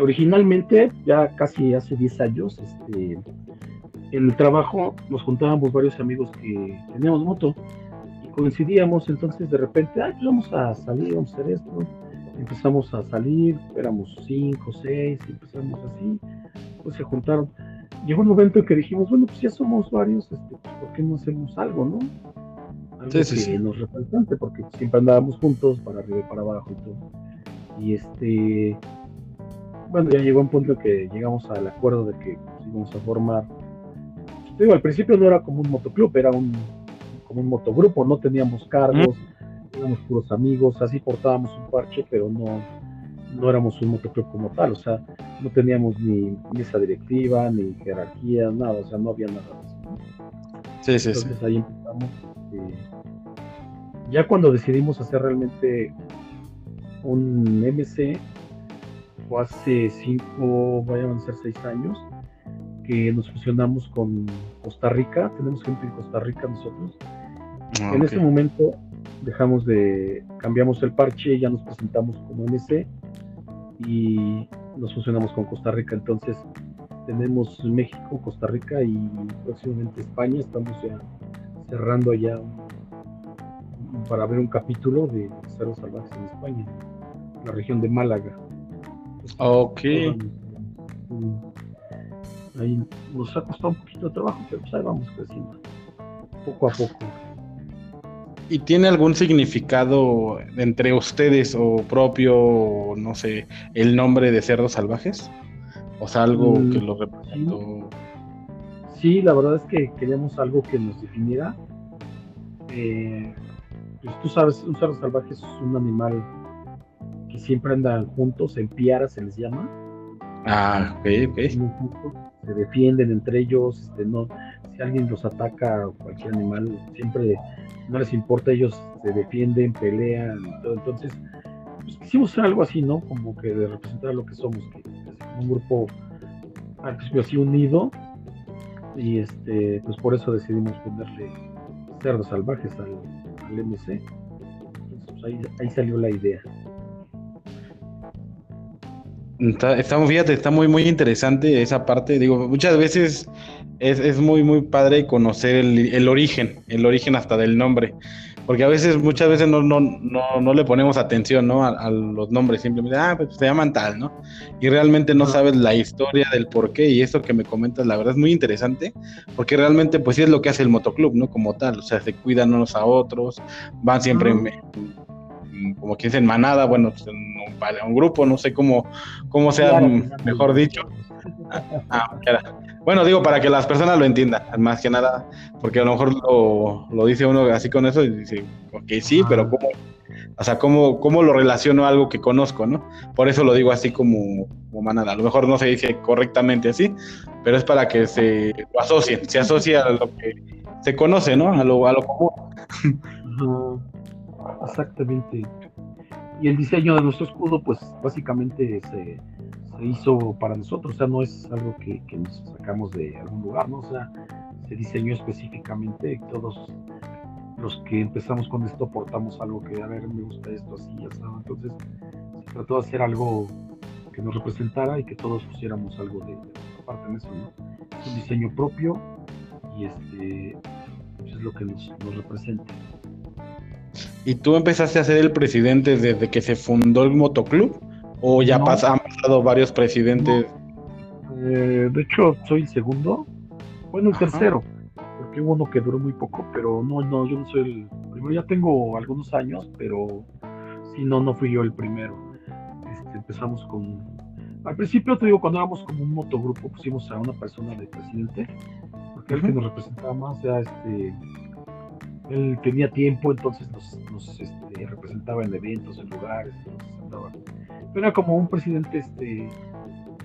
originalmente, ya casi hace 10 años, este, en el trabajo nos juntábamos varios amigos que teníamos moto y coincidíamos, entonces de repente, ay, pues vamos a salir, vamos a hacer esto. Empezamos a salir, éramos 5, 6, empezamos así, pues se juntaron llegó un momento en que dijimos, bueno, pues ya somos varios, este, pues, ¿por qué no hacemos algo, no? Algo que nos represente, porque siempre andábamos juntos para arriba y para abajo y todo. Y este, bueno, ya llegó un punto en que llegamos al acuerdo de que pues, íbamos a formar. Digo, al principio no era como un motoclub, era un como un motogrupo, no teníamos cargos, éramos puros amigos, así portábamos un parche, pero no, no éramos un motoclub como tal, o sea, no teníamos ni mesa directiva, ni jerarquía, nada, o sea, no había nada de eso. Sí, sí, Entonces ahí empezamos. Este, ya cuando decidimos hacer realmente un MC, fue hace cinco, vayan a ser seis años, que nos fusionamos con Costa Rica, tenemos gente en Costa Rica nosotros. Ah, en ese momento dejamos de, cambiamos el parche, ya nos presentamos como MC y nos fusionamos con Costa Rica. Entonces tenemos México, Costa Rica y próximamente España. Estamos ya cerrando ya para ver un capítulo de Cerros Salvajes en España, en la región de Málaga. Ok. Ahí nos ha costado un poquito de trabajo, pero pues ahí vamos creciendo, poco a poco. ¿Y tiene algún significado entre ustedes o propio, no sé, el nombre de cerdos salvajes? O sea, algo mm, que lo representó. Sí, la verdad es que queríamos algo que nos definiera. Eh, pues tú sabes, un cerdo salvaje es un animal que siempre andan juntos, en piara se les llama. Ah, ok, ok. Se defienden entre ellos, este, no, si alguien los ataca, cualquier animal, siempre no les importa, ellos se defienden, pelean todo. Entonces, pues, quisimos hacer algo así, ¿no? Como que de representar lo que somos, que es un grupo al así unido. Y este, pues por eso decidimos ponerle cerdos salvajes al, MC. Entonces, pues, ahí, ahí salió la idea. Está, fíjate, está muy, muy interesante esa parte. Digo, muchas veces es, es muy, muy padre conocer el, el, origen, el origen hasta del nombre. porque a veces, muchas veces no, no, no, no le ponemos atención, ¿no? A, los nombres, simplemente, ah, pues se llaman tal, ¿no? Y realmente no sabes la historia del por qué, y eso que me comentas, la verdad es muy interesante, porque realmente, pues sí es lo que hace el motoclub, ¿no? Como tal, o sea, se cuidan unos a otros, van siempre como quien dice, en manada, bueno, pues en un, grupo, no sé cómo, cómo sea mejor dicho. Ah, bueno, digo, para que las personas lo entiendan, más que nada, porque a lo mejor lo, dice uno así con eso y dice, ok, sí, pero ¿cómo? O sea, ¿cómo, ¿cómo lo relaciono a algo que conozco, no? Por eso lo digo así como, como manada. A lo mejor no se dice correctamente así, pero es para que se lo asocien, se asocia a lo que se conoce, ¿no? A lo, a lo común. Exactamente. Y el diseño de nuestro escudo, pues básicamente se, se hizo para nosotros, o sea, no es algo que, nos sacamos de algún lugar, ¿no? O sea, se diseñó específicamente, todos los que empezamos con esto aportamos algo que, a ver, me gusta esto, así, ya sabes, entonces se trató de hacer algo que nos representara y que todos pusiéramos algo de, nuestra parte en eso, ¿no? Es un diseño propio y este pues, es lo que nos, nos representa. ¿Y tú empezaste a ser el presidente desde que se fundó el motoclub? ¿O ya han pasado varios presidentes? Eh, de hecho, soy el segundo. Bueno, el tercero. Porque hubo uno que duró muy poco, pero no, no, yo no soy el primero. Ya tengo algunos años, pero sí, no, no fui yo el primero. Este, empezamos con. Al principio, te digo, cuando éramos como un motogrupo, pusimos a una persona de presidente, porque el que nos representaba más era este. Él tenía tiempo, entonces nos, este, representaba en eventos, en lugares, entonces andaba era como un presidente este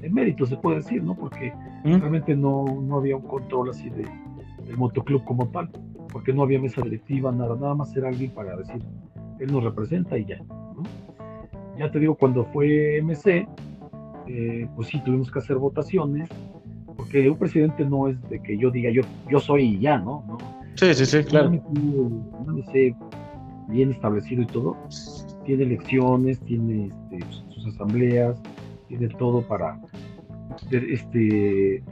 mérito se puede decir, ¿no? Porque realmente no, no, había un control así de, del motoclub como tal, porque no había mesa directiva, nada, nada más era alguien para decir, él nos representa y ya, ¿no? Ya te digo, cuando fue MC, eh, pues sí, tuvimos que hacer votaciones, porque un presidente no es de que yo diga, yo, yo soy y ya, ¿no? Sí, sí, sí, claro. Un MC bien establecido y todo, tiene elecciones, tiene este, pues, asambleas, tiene todo para este,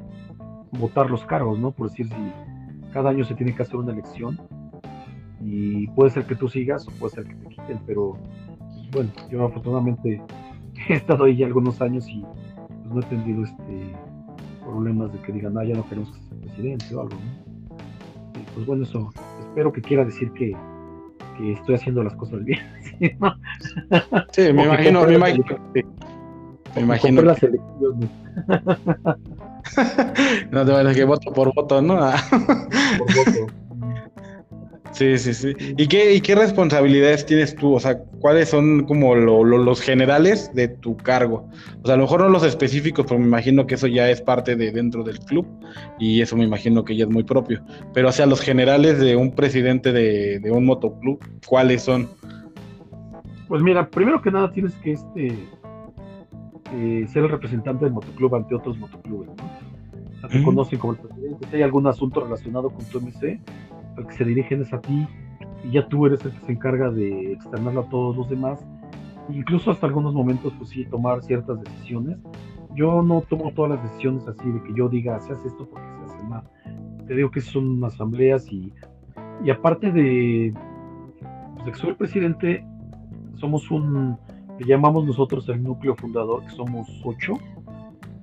votar los cargos, ¿no? Por decir, si cada año se tiene que hacer una elección y puede ser que tú sigas o puede ser que te quiten, pero pues, bueno, yo afortunadamente he estado ahí ya algunos años y pues, no he tenido este problemas de que digan, ah, ya no queremos que sea presidente o algo, ¿no? pues bueno, eso espero que quiera decir que, que estoy haciendo las cosas bien. Sí, me imagino, me imagino. Me imagino. Las elecciones. no te vayas que voto por voto, ¿no? por voto. Sí, sí, sí. ¿Y qué, ¿Y qué responsabilidades tienes tú? O sea, ¿cuáles son como los generales de tu cargo? O sea, a lo mejor no los específicos, pero me imagino que eso ya es parte de dentro del club y eso me imagino que ya es muy propio. Pero, o sea, los generales de un presidente de, de un motoclub, ¿cuáles son? Pues mira, primero que nada tienes que este eh, ser el representante del motoclub ante otros motoclubes, ¿no? O sea, te conocen como el presidente. Si hay algún asunto relacionado con tu MC, al que se dirigen es a ti y ya tú eres el que se encarga de externarlo a todos los demás. Incluso hasta algunos momentos, pues sí, tomar ciertas decisiones. Yo no tomo todas las decisiones así de que yo diga, se hace esto porque se hace mal. Te digo que son asambleas y, y aparte de, pues, de que soy el presidente, somos un, que llamamos nosotros el núcleo fundador, que somos ocho.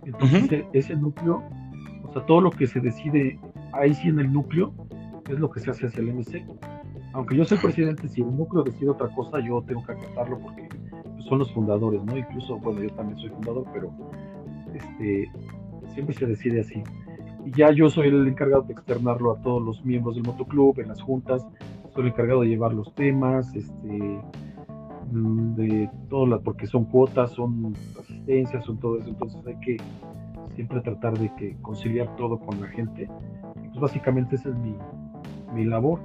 Entonces, ese núcleo, o sea, todo lo que se decide ahí sí en el núcleo, es lo que se hace hacia el MC. Aunque yo soy presidente, si el núcleo decide otra cosa, yo tengo que acatarlo porque son los fundadores, ¿no? Incluso, bueno, yo también soy fundador, pero este, siempre se decide así. Y ya yo soy el encargado de externarlo a todos los miembros del motoclub, en las juntas, soy el encargado de llevar los temas, este, Mm, de todo, la, porque son cuotas, son asistencias, son todo eso, entonces hay que siempre tratar de que conciliar todo con la gente. pues básicamente esa es mi, mi labor.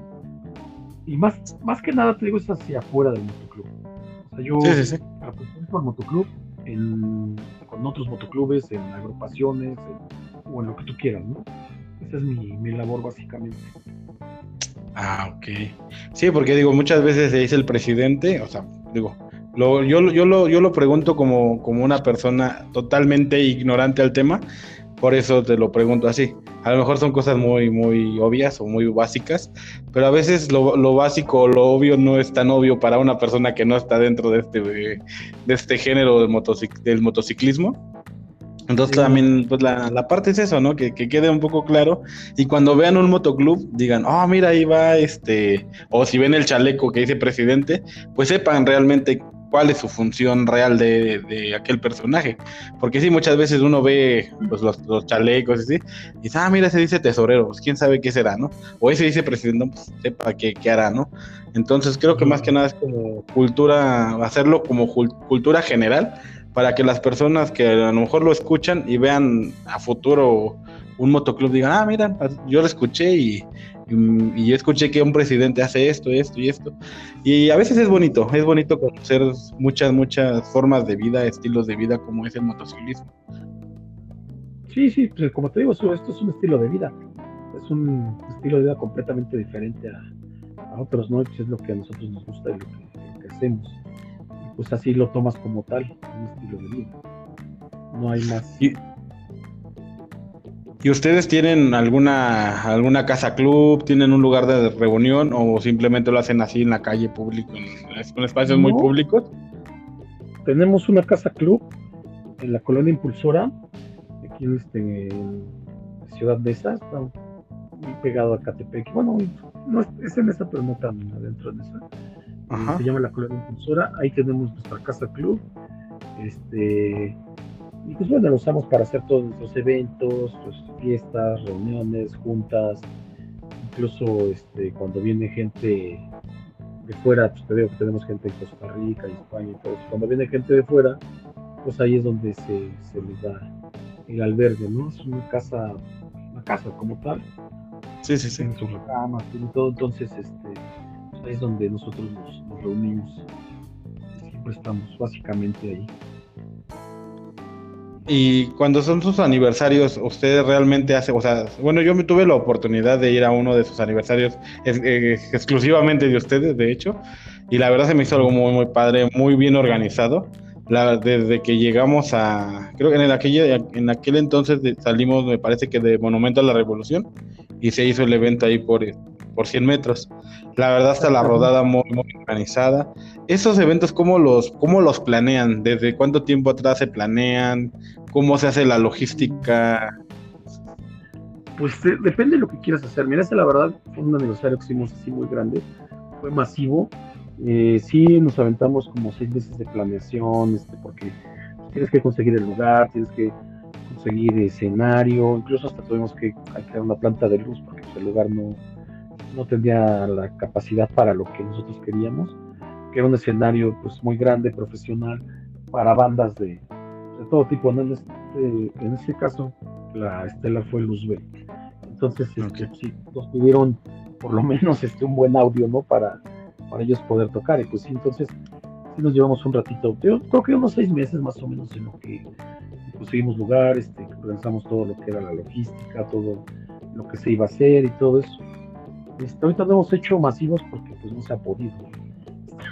Y más, más que nada te digo es hacia afuera del motoclub. O sea, yo represento al motoclub en, con otros motoclubes, en agrupaciones, o en lo que tú quieras, ¿no? Esa es mi, mi labor básicamente. Ah, ok. Sí, porque digo, muchas veces se dice el presidente, o sea, digo, lo, yo, yo, lo, yo lo pregunto como, como una persona totalmente ignorante al tema, Por eso te lo pregunto así. A lo mejor son cosas muy, muy obvias o muy básicas, pero a veces lo, lo básico o lo obvio no es tan obvio para una persona que no está dentro de este, de este género del, del motociclismo. Entonces también, pues la, la, parte es eso, ¿no? Que, que, quede un poco claro. Y cuando vean un motoclub, digan, oh, mira, ahí va este. O si ven el chaleco que dice presidente, pues sepan realmente cuál es su función real de, de aquel personaje. Porque sí, muchas veces uno ve pues, los, los, chalecos y así, y dice, ah, mira, ese dice tesorero, pues quién sabe qué será, ¿no? O ese dice presidente, pues sepa qué, qué hará, ¿no? Entonces creo que más que nada es como cultura, hacerlo como cultura general para que las personas que a lo mejor lo escuchan y vean a futuro un motoclub digan, ah, mira, yo lo escuché y, y, yo escuché que un presidente hace esto, esto y esto. Y a veces es bonito, es bonito conocer muchas, muchas formas de vida, estilos de vida como es el motociclismo. Sí, sí, pues como te digo, esto es un estilo de vida. Es un estilo de vida completamente diferente a, a otros, ¿no? Pues es lo que a nosotros nos gusta y lo que, lo que hacemos pues así lo tomas como tal, un estilo de vida. No hay más. ¿Y, ustedes tienen alguna alguna casa club, tienen un lugar de reunión o simplemente lo hacen así en la calle público, en, espacios muy públicos? Tenemos una casa club en la colonia Impulsora, aquí en, este, Ciudad de esa, está muy pegado a Catepec. Bueno, no es, en esa, pero no tan adentro de esa se llama la Colonia Impulsora, ahí tenemos nuestra casa club, este, y pues bueno, lo usamos para hacer todos nuestros eventos, pues, fiestas, reuniones, juntas, incluso este, cuando viene gente de fuera, pues te digo que tenemos gente de Costa Rica y España y todo eso, cuando viene gente de fuera, pues ahí es donde se, se les da el albergue, ¿no? Es una casa, una casa como tal. Sí, sí, sí. En sus camas y todo, entonces, este, es donde nosotros nos, reunimos. Siempre estamos básicamente ahí. Y cuando son sus aniversarios, ustedes realmente hacen, o sea, bueno, yo me tuve la oportunidad de ir a uno de sus aniversarios eh, exclusivamente de ustedes, de hecho, y la verdad se me hizo algo muy, muy padre, muy bien organizado. Desde que llegamos a, creo que en aquel, en aquel entonces salimos, me parece que de Monumento a la Revolución, y se hizo el evento ahí por, por 100 metros. La verdad está la rodada muy, organizada. ¿Esos eventos cómo los, cómo los planean? ¿Desde cuánto tiempo atrás se planean? ¿Cómo se hace la logística? Pues depende de lo que quieras hacer. Mira, ese la verdad fue un aniversario que hicimos así muy grande, fue masivo. Eh, sí, nos aventamos como seis meses de planeación, este, porque tienes que conseguir el lugar, tienes que conseguir escenario, incluso hasta tuvimos que crear una planta de luz porque pues, el lugar no, no tenía la capacidad para lo que nosotros queríamos, que era un escenario pues muy grande, profesional, para bandas de, todo tipo. En, este, en este caso, la Estela fue Luzbel. Entonces, este, sí, nos pidieron por lo menos este, un buen audio, ¿no? Para, para ellos poder tocar. Y pues sí, entonces sí nos llevamos un ratito, yo creo que unos seis meses más o menos en lo que conseguimos lugar, este, organizamos todo lo que era la logística, todo lo que se iba a hacer y todo eso. Este, ahorita no hemos hecho masivos porque pues no se ha podido.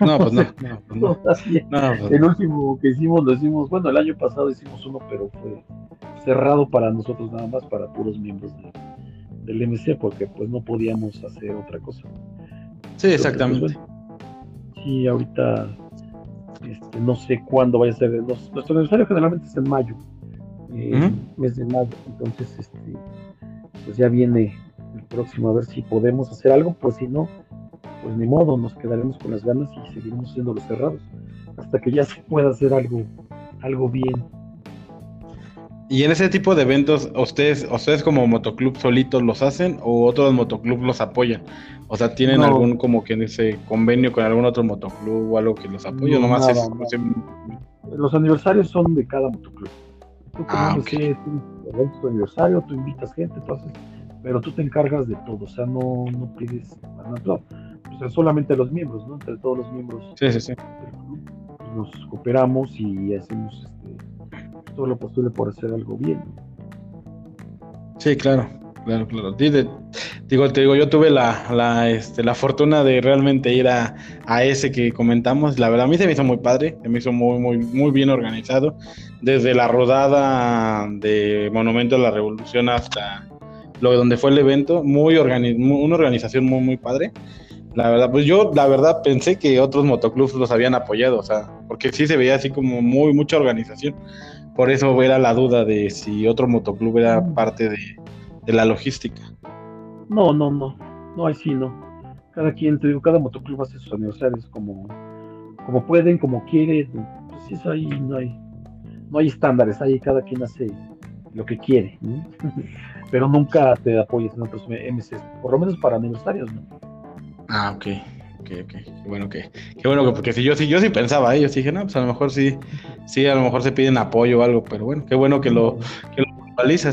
No, pues no. Pues el último que hicimos lo hicimos, bueno, el año pasado hicimos uno, pero fue cerrado para nosotros nada más, para puros miembros del MC, porque pues no podíamos hacer otra cosa. Sí, exactamente. Pues, sí, ahorita este, no sé cuándo vaya a ser. nuestro aniversario generalmente es en mayo, eh, mes de mayo, entonces este, pues ya viene el próximo a ver si podemos hacer algo, pues si no, pues ni modo, nos quedaremos con las ganas y seguiremos siendo los cerrados hasta que ya se pueda hacer algo, algo bien. Y en ese tipo de eventos, ¿ustedes, ustedes como motoclub solitos los hacen o otros motoclubs los apoyan? O sea, ¿tienen algún como que en ese convenio con algún otro motoclub o algo que los apoye? No, nomás es, Los aniversarios son de cada motoclub. Tú ah, okay. tu aniversario, tú invitas gente, entonces pero tú te encargas de todo, o sea, no, no pides nada, o sea, solamente los miembros, ¿no? Entre todos los miembros sí, sí, sí. nos cooperamos y hacemos este, todo lo posible por hacer algo bien. Sí, claro, claro, claro. De, Digo, te digo, yo tuve la, la, este, la fortuna de realmente ir a, a, ese que comentamos. La verdad, a mí se me hizo muy padre, se me hizo muy, muy, muy bien organizado. Desde la rodada de Monumento a la Revolución hasta lo donde fue el evento, muy una organización muy, muy padre. La verdad, pues yo la verdad pensé que otros motoclubs los habían apoyado, o sea, porque sí se veía así como muy mucha organización. Por eso era la duda de si otro motoclub era mm. parte de, de la logística. No, no, no. No, ahí sí no. Cada quien, te digo, cada motoclub hace sus aniversarios como, como pueden, como quieren. Pues eso ahí no hay, no hay estándares, ahí cada quien hace lo que quiere. Pero nunca te apoyes en otros MCs, por lo menos para aniversarios, ¿no? Ah, ok. Ok, ok. Qué bueno que, qué bueno que, porque si yo sí, yo sí pensaba, ¿eh? yo sí dije, no, pues a lo mejor sí, sí, a lo mejor se piden apoyo o algo, pero bueno, qué bueno que lo, que lo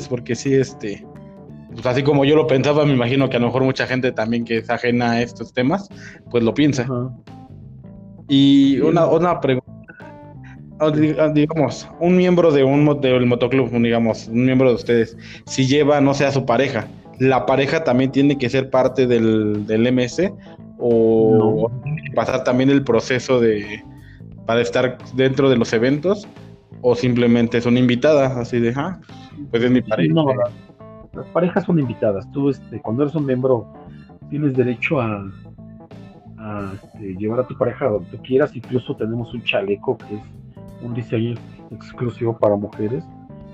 porque sí, este, pues así como yo lo pensaba, me imagino que a lo mejor mucha gente también que es ajena a estos temas, pues lo piensa. Y una, una pregunta, digamos, un miembro de un del motoclub, digamos, un miembro de ustedes, si lleva, no sé, a su pareja, ¿la pareja también tiene que ser parte del, del MS o pasar también el proceso de para estar dentro de los eventos o simplemente es una invitada así de, ah, pues es mi pareja? No, las parejas son invitadas. Tú, este, cuando eres un miembro, tienes derecho a, este, llevar a tu pareja donde tú quieras. Incluso tenemos un chaleco que es un diseño exclusivo para mujeres,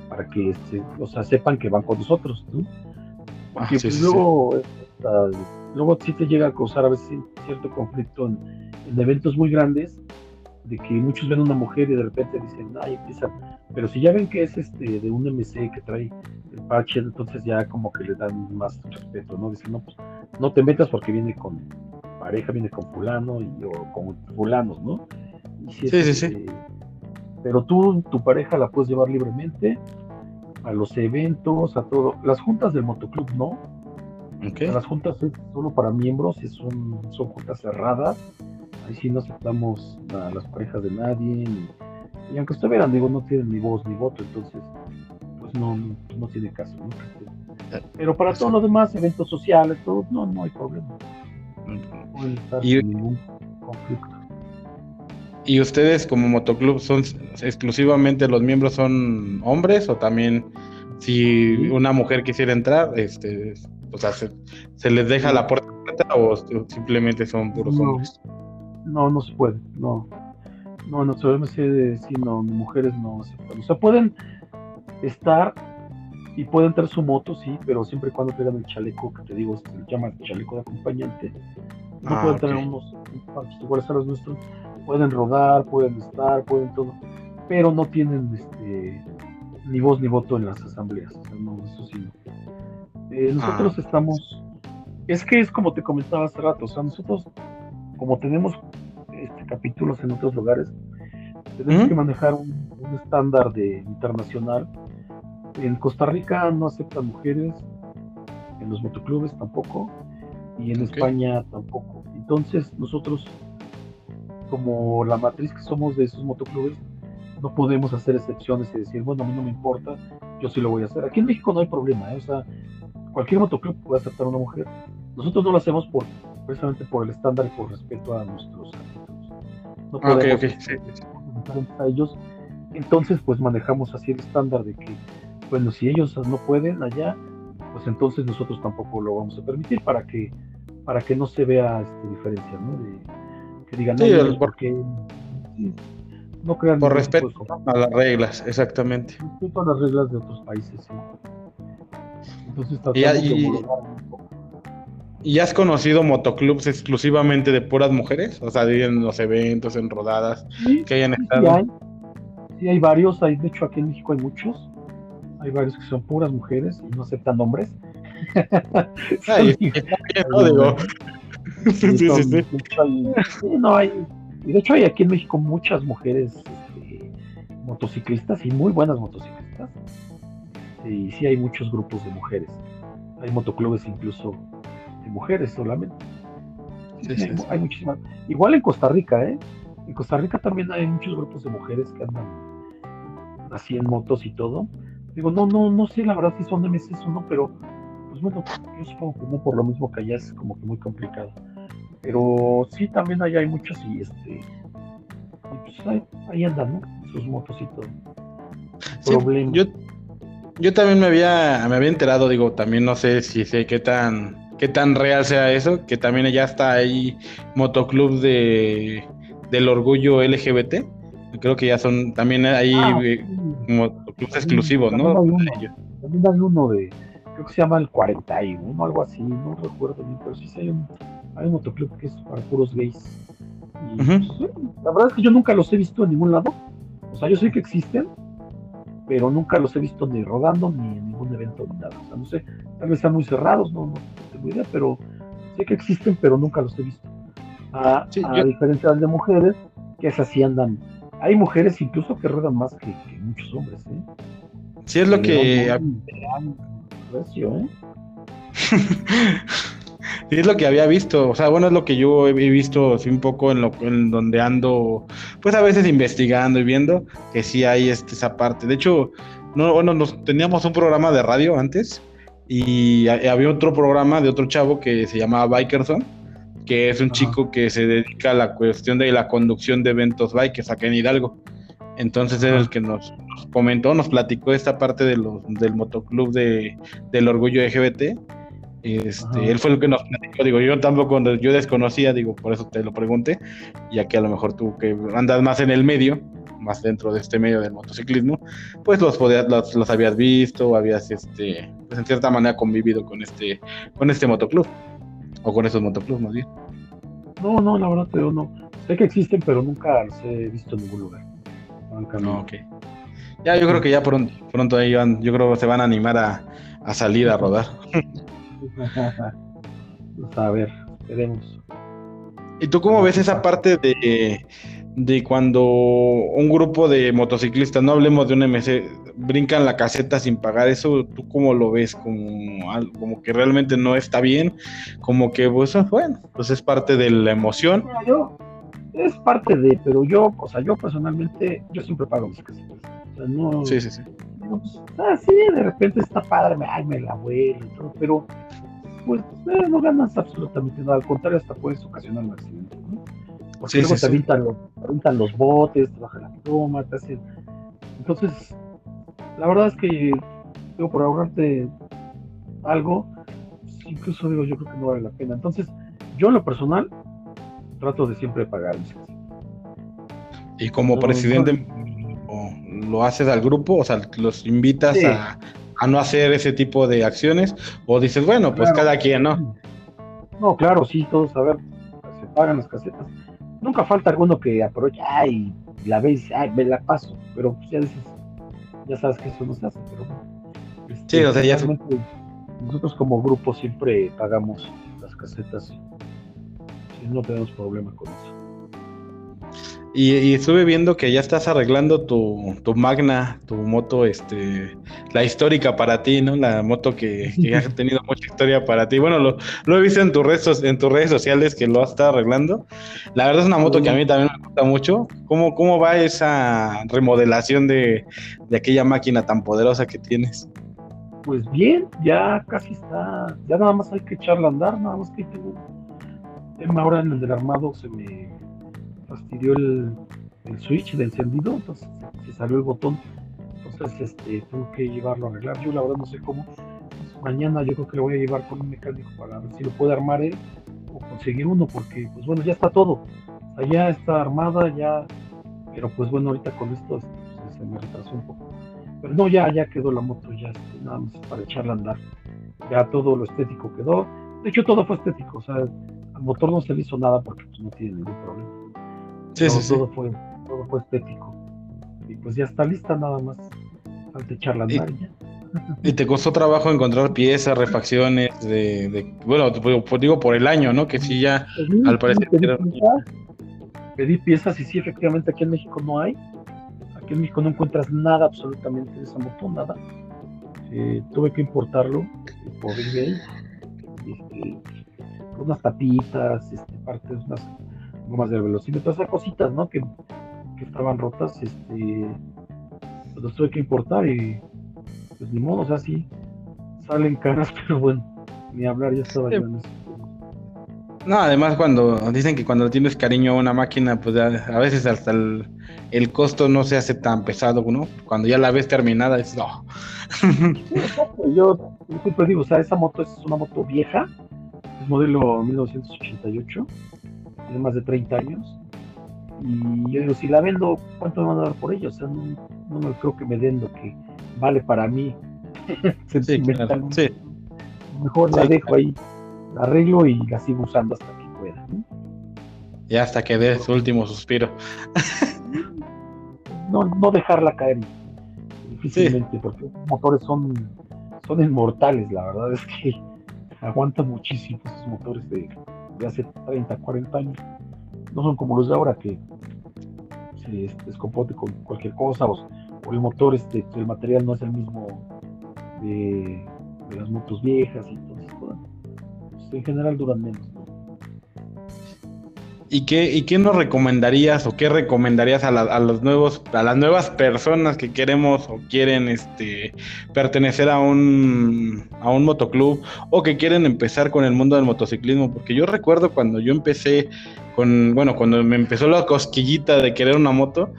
para que este, o sea, sepan que van con nosotros. Ah, Porque pues, luego, luego sí te llega a causar a veces cierto conflicto en, en eventos muy grandes de que muchos ven a una mujer y de repente dicen, ay, empieza, pero si ya ven que es este de un MC que trae el parche, entonces ya como que le dan más respeto, ¿no? Dicen, no, pues no te metas porque viene con pareja, viene con fulano y, o con fulanos, ¿no? sí, sí, sí. Este, pero tú, tu pareja la puedes llevar libremente a los eventos, a todo. Las juntas del motoclub no. Las juntas son solo para miembros y son, son juntas cerradas y si no aceptamos a las parejas de nadie. y aunque estuvieran, digo, no tienen ni voz ni voto, entonces, pues no, no, tiene caso. Pero para todo lo demás, eventos sociales, todo, no, no hay problema. No y, ningún conflicto. ¿Y ustedes como motoclub son exclusivamente los miembros son hombres o también si una mujer quisiera entrar, este, o sea, se, les deja la puerta o simplemente son puros hombres? no, no se puede, no. No, no se de si no, mujeres no se pueden. O sea, pueden estar y pueden tener su moto, sí, pero siempre y cuando tengan el chaleco que te digo, se llama el chaleco de acompañante. No ah, pueden tener unos iguales a los nuestros, pueden rodar, pueden estar, pueden todo, pero no tienen este ni voz ni voto en las asambleas. O sea, no, eso sí. Eh, nosotros ah. estamos, es que es como te comentaba hace rato, o sea, nosotros como tenemos este, capítulos en otros lugares, tenemos que manejar un, estándar de internacional. En Costa Rica no aceptan mujeres, en los motoclubes tampoco, y en España tampoco. Entonces nosotros, como la matriz que somos de esos motoclubes, no podemos hacer excepciones y decir, bueno, a mí no me importa, yo sí lo voy a hacer. Aquí en México no hay problema, ¿eh? o sea, cualquier motoclub puede aceptar a una mujer. Nosotros no lo hacemos por precisamente por el estándar y por respeto a nuestros No ah, podemos a ellos. Entonces, pues manejamos así el estándar de que, bueno, si ellos no pueden allá, pues entonces nosotros tampoco lo vamos a permitir para que para que no se vea este, diferencia, ¿no? De, que digan, sí, no, porque no crean por respeto a las reglas, exactamente. Respeto a las reglas de otros países, sí. Entonces y, de ¿Y has conocido motoclubs exclusivamente de puras mujeres? O sea, en los eventos, en rodadas que hayan estado. Sí hay. sí hay varios, hay, de hecho aquí en México hay muchos. Hay varios que son puras mujeres y no aceptan hombres. Ay, no, digo. Sí, sí, sí, no, hay, y de hecho hay aquí en México muchas mujeres este, motociclistas y muy buenas motociclistas. Y sí hay muchos grupos de mujeres. Hay motoclubes incluso mujeres solamente. hay, muchísimas. Igual en Costa Rica, ¿eh? En Costa Rica también hay muchos grupos de mujeres que andan así en motos y todo. Digo, no, no, no sé la verdad si son de meses o no, pero pues bueno, yo supongo que no por lo mismo que allá es como que muy complicado. Pero sí, también allá hay muchos y este. Y pues ahí, andan, ¿no? Sus motos y todo. yo, yo también me había, me había enterado, digo, también no sé si sé qué tan, qué tan real sea eso, que también ya está ahí motoclub de del orgullo LGBT. Creo que ya son también ahí ah, eh, motoclubs exclusivos, ¿no? También hay uno de, creo que se llama el 41, algo así, no recuerdo bien, pero sí hay un, hay un motoclub que es para puros gays. Y, pues, la verdad es que yo nunca los he visto en ningún lado. O sea, yo sé que existen, pero nunca los he visto ni rodando ni en ningún evento ni nada. O sea, no sé, tal vez están muy cerrados, no, no tengo idea, pero sé que existen, pero nunca los he visto. A, diferencia de mujeres, que esas sí andan. Hay mujeres incluso que ruedan más que, muchos hombres, ¿eh? Sí, es lo que. ¿eh? sí, es lo que había visto. O sea, bueno, es lo que yo he visto un poco en, lo, en donde ando, pues a veces investigando y viendo que sí hay este, esa parte. De hecho, no, bueno, nos, teníamos un programa de radio antes y había otro programa de otro chavo que se llamaba Bikerson que es un chico que se dedica a la cuestión de la conducción de eventos bikes acá en Hidalgo. Entonces es el que nos, comentó, nos platicó esta parte de los, del motoclub de, del orgullo LGBT. Este, él fue el que nos platicó, digo, yo tampoco, yo desconocía, digo, por eso te lo pregunté, ya que a lo mejor tú que andas más en el medio, más dentro de este medio del motociclismo, pues los, los, los habías visto, habías, este, pues en cierta manera convivido con este, con este motoclub. O con esos motoclubs, más bien. No, no, la verdad, pero no. Sé que existen, pero nunca los he visto en ningún lugar. No, ok. Ya, yo creo que ya pronto, pronto ahí van, yo creo que se van a animar a, a salir a rodar. Pues, a ver, veremos. ¿Y tú cómo ves esa parte de, de cuando un grupo de motociclistas, no hablemos de un MC, brincan la caseta sin pagar, eso tú cómo lo ves, como, como que realmente no está bien, como que pues bueno, pues es parte de la emoción. yo, es parte de, pero yo, o sea, yo personalmente, yo siempre pago mis casetas. O sea, no, sí, sí, sí. Pues, ah, sí, de repente está padre, ay, me la vuelo y todo, pero pues eh, no ganas absolutamente nada, al contrario, hasta puedes ocasionar un accidente, ¿no? Porque luego te, Avientan los, avientan los, botes, te bajan la toma, te hacen... Entonces, la verdad es que, digo, por ahorrarte algo, incluso digo, yo creo que no vale la pena. Entonces, yo en lo personal, trato de siempre pagar Y como presidente, ¿lo haces al grupo? O sea, ¿los invitas a, no hacer ese tipo de acciones? ¿O dices, bueno, pues cada quien, ¿no? No, claro, sí, todos, a ver, se pagan las casetas. Nunca falta alguno que aprovecha, y la ves, ay, me la paso, pero pues ya dices, ya sabes que eso no se hace, pero este, sí, o sea, ya nosotros como grupo siempre pagamos las casetas y no tenemos problema con eso. Y, estuve viendo que ya estás arreglando tu, tu, Magna, tu moto, este, la histórica para ti, ¿no? La moto que, que ha tenido mucha historia para ti. Bueno, lo, lo he visto en tus redes, en tus redes sociales que lo has estado arreglando. La verdad es una moto que a mí también me gusta mucho. ¿Cómo, cómo va esa remodelación de, de aquella máquina tan poderosa que tienes? Pues bien, ya casi está, ya nada más hay que echarla a andar, nada más que tengo ahora en el del armado se me fastidió el, switch de encendido, entonces se salió el botón. Entonces este, tengo que llevarlo a arreglar. Yo la verdad no sé cómo. mañana yo creo que lo voy a llevar con un mecánico para ver si lo puede armar él o conseguir uno, porque pues bueno, ya está todo. Ya está armada, ya. Pero pues bueno, ahorita con esto este, se me retrasó un poco. Pero no, ya, ya quedó la moto, ya este, nada más para echarla a andar. Ya todo lo estético quedó. De hecho, todo fue estético. O sea, al motor no se le hizo nada porque pues, no tiene ningún problema. Sí, sí, todo, Fue, todo fue estético. Y pues ya está lista nada más. Falta echarla la y, y te costó trabajo encontrar piezas, refacciones de, bueno, pues digo por el año, ¿no? Que sí ya al parecer pedí, piezas, y sí, efectivamente aquí en México no hay. Aquí en México no encuentras nada absolutamente de esa moto, nada. Eh, tuve que importarlo por eBay. Este, unas tapitas, este, partes, unas más del velocímetro, esas cositas, ¿no? Que, estaban rotas, este, pues los tuve que importar y pues ni modo, o sea, sí, salen caras, pero bueno, ni hablar, ya estaba yo No, además cuando dicen que cuando tienes cariño a una máquina, pues a veces hasta el, costo no se hace tan pesado, ¿no? Cuando ya la ves terminada, es no. yo siempre digo, o sea, esa moto es una moto vieja, es modelo 1988, tiene más de 30 años. Y yo digo, si la vendo, ¿cuánto me van a dar por ella? O sea, no, no me creo que me den lo que vale para mí. sí, sí. Mejor la dejo ahí, la arreglo y la sigo usando hasta que pueda. Y hasta que dé su último suspiro. no, no dejarla caer difícilmente, porque los motores son, son inmortales, la verdad es que aguantan muchísimo esos motores de, de hace 30, 40 años. No son como los de ahora que se descompone con cualquier cosa o, el motor, este, el material no es el mismo de, las motos viejas entonces pues, en general duran menos. ¿Y qué, ¿Y qué nos recomendarías o qué recomendarías a, los nuevos, a las nuevas personas que queremos o quieren este, pertenecer a un, a un motoclub o que quieren empezar con el mundo del motociclismo? Porque yo recuerdo cuando yo empecé con, bueno, cuando me empezó la cosquillita de querer una moto,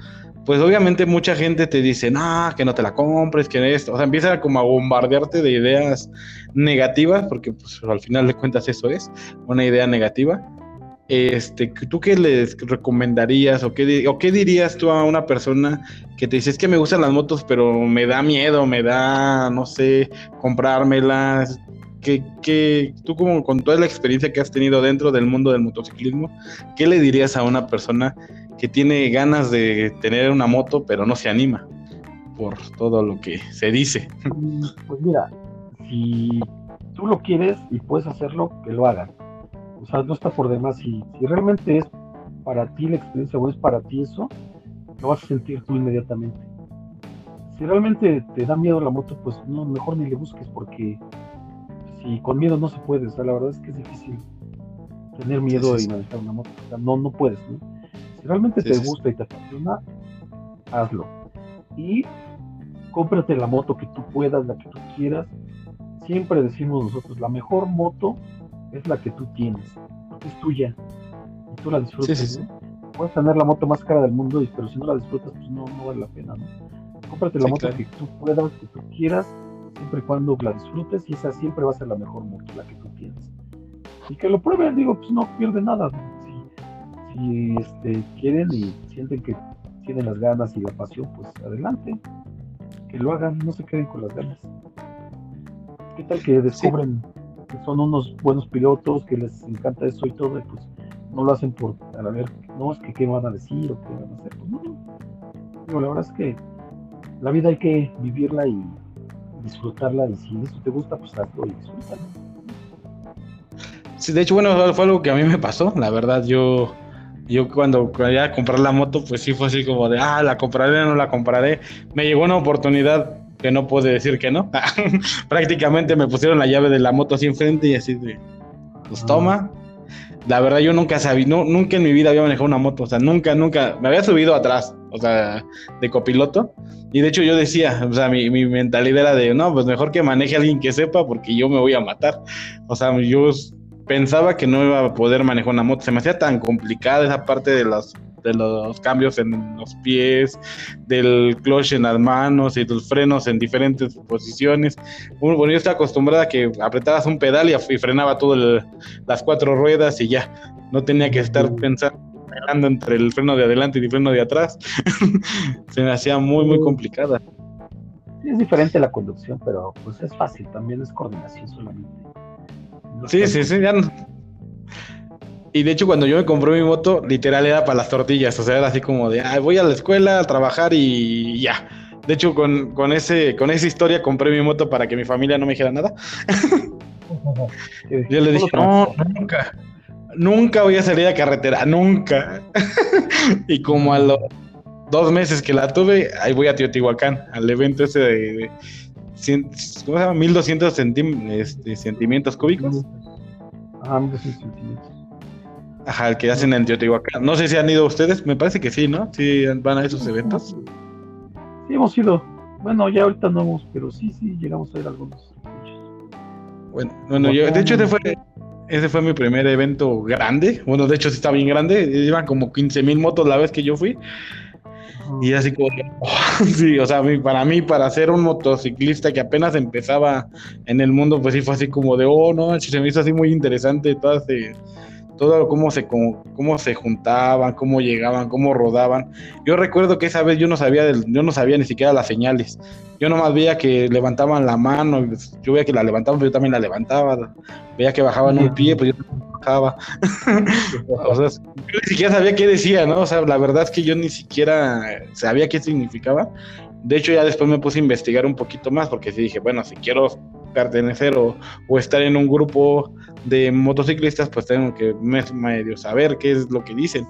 pues obviamente mucha gente te dice, no, que no te la compres, que esto, o sea, empieza como a bombardearte de ideas negativas, porque pues al final de cuentas eso es, una idea negativa. Este, ¿tú qué les recomendarías o qué, o qué dirías tú a una persona que te dice es que me gustan las motos, pero me da miedo, me da, no sé, comprármelas? ¿Qué, qué, tú como con toda la experiencia que has tenido dentro del mundo del motociclismo, ¿qué le dirías a una persona que tiene ganas de tener una moto, pero no se anima por todo lo que se dice? Pues mira, si tú lo quieres y puedes hacerlo, que lo hagan o sea, no está por demás. Si, si realmente es para ti la experiencia o es para ti eso, lo vas a sentir tú inmediatamente. Si realmente te da miedo la moto, pues no, mejor ni le busques porque si con miedo no se puede, o sea, la verdad es que es difícil tener miedo y manejar una moto, o sea, no, no puedes, ¿no? Si realmente te gusta y te apasiona, hazlo. Y cómprate la moto que tú puedas, la que tú quieras. Siempre decimos nosotros, la mejor moto es la que tú tienes, es tuya y tú la disfrutas. Puedes tener la moto más cara del mundo, pero si no la disfrutas, pues no, no vale la pena. ¿no? Cómprate la moto que tú puedas, que tú quieras, siempre y cuando la disfrutes, y esa siempre va a ser la mejor moto, la que tú tienes. Y que lo prueben, digo, pues no pierde nada. Si, si este, quieren y sienten que tienen las ganas y la pasión, pues adelante. Que lo hagan, no se queden con las ganas. ¿Qué tal que descubren son unos buenos pilotos, que les encanta eso y todo, y pues no lo hacen por, a ver, no, es que qué van a decir o qué van a hacer, pues la verdad es que la vida hay que vivirla y disfrutarla, y si eso te gusta, pues hazlo y disfrútalo. Sí, de hecho, bueno, fue algo que a mí me pasó, la verdad, yo yo cuando quería comprar la moto, pues sí fue así como de, ah, la compraré, no la compraré. Me llegó una oportunidad que no puede decir que no. Prácticamente me pusieron la llave de la moto así enfrente y así de, pues toma. La verdad yo nunca sabía, no, nunca en mi vida había manejado una moto, o sea, nunca, nunca, me había subido atrás, o sea, de copiloto. Y de hecho yo decía, o sea, mi, mi mentalidad era de, no, pues mejor que maneje alguien que sepa porque yo me voy a matar. O sea, yo pensaba que no iba a poder manejar una moto, se me hacía tan complicada esa parte de los de los cambios en los pies, del clutch en las manos y los frenos en diferentes posiciones. Bueno, yo estaba acostumbrada a que apretabas un pedal y, frenaba todas las cuatro ruedas y ya, no tenía que estar pensando entre el freno de adelante y el freno de atrás. Se me hacía muy, muy complicada. es diferente la conducción, pero pues es fácil, también es coordinación solamente. sí, sí, sí, ya no, y de hecho, cuando yo me compré mi moto, literal era para las tortillas. O sea, era así como de, voy a la escuela a trabajar y ya. De hecho, con, con, ese, con esa historia compré mi moto para que mi familia no me dijera nada. yo le dije, no, nunca, nunca voy a salir a carretera, nunca. y como a los dos meses que la tuve, ahí voy a Teotihuacán, al evento ese de, ¿cómo se llama? 1200 este, sentimientos cúbicos. Ah, 1200 centímetros. Ajá, el que hacen en Teotihuacán. No sé si han ido ustedes, me parece que sí, ¿no? Sí, van a esos eventos. Sí, hemos ido. Bueno, ya ahorita no hemos, pero sí, sí, llegamos a ir a algunos. Bueno, bueno yo, de hecho, ese fue, ese fue mi primer evento grande. Bueno, de hecho, sí está bien grande. Iban como 15 mil motos la vez que yo fui. Y así como, sí, o sea, para mí, para ser un motociclista que apenas empezaba en el mundo, pues sí fue así como de, oh, no, se me hizo así muy interesante todas, todo cómo se, cómo, se juntaban, cómo llegaban, cómo rodaban. Yo recuerdo que esa vez yo no sabía, del, yo no sabía ni siquiera las señales. Yo nomás veía que levantaban la mano, yo veía que la levantaban, pero yo también la levantaba. Veía que bajaban un pie, pues yo bajaba. o sea, yo ni siquiera sabía qué decía, ¿no? O sea, la verdad es que yo ni siquiera sabía qué significaba. De hecho, ya después me puse a investigar un poquito más, porque sí dije, bueno, si quiero pertenecer o, estar en un grupo de motociclistas, pues tengo que medio saber qué es lo que dicen.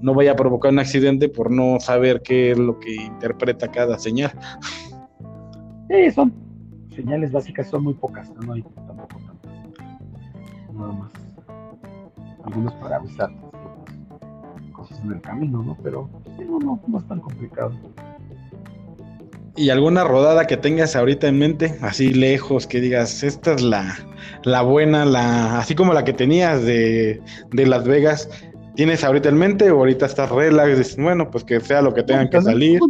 No vaya a provocar un accidente por no saber qué es lo que interpreta cada señal. Sí, son señales básicas, son muy pocas, no hay tampoco tantas. Nada más. Algunos para avisar cosas en el camino, ¿no? Pero sí, no, no, no es tan complicado. ¿Y alguna rodada que tengas ahorita en mente, así lejos, que digas, esta es la, la buena, la así como la que tenías de, de Las Vegas, ¿Tienes ahorita en mente o ahorita estás relax? Bueno, pues que sea lo que tengan que salir.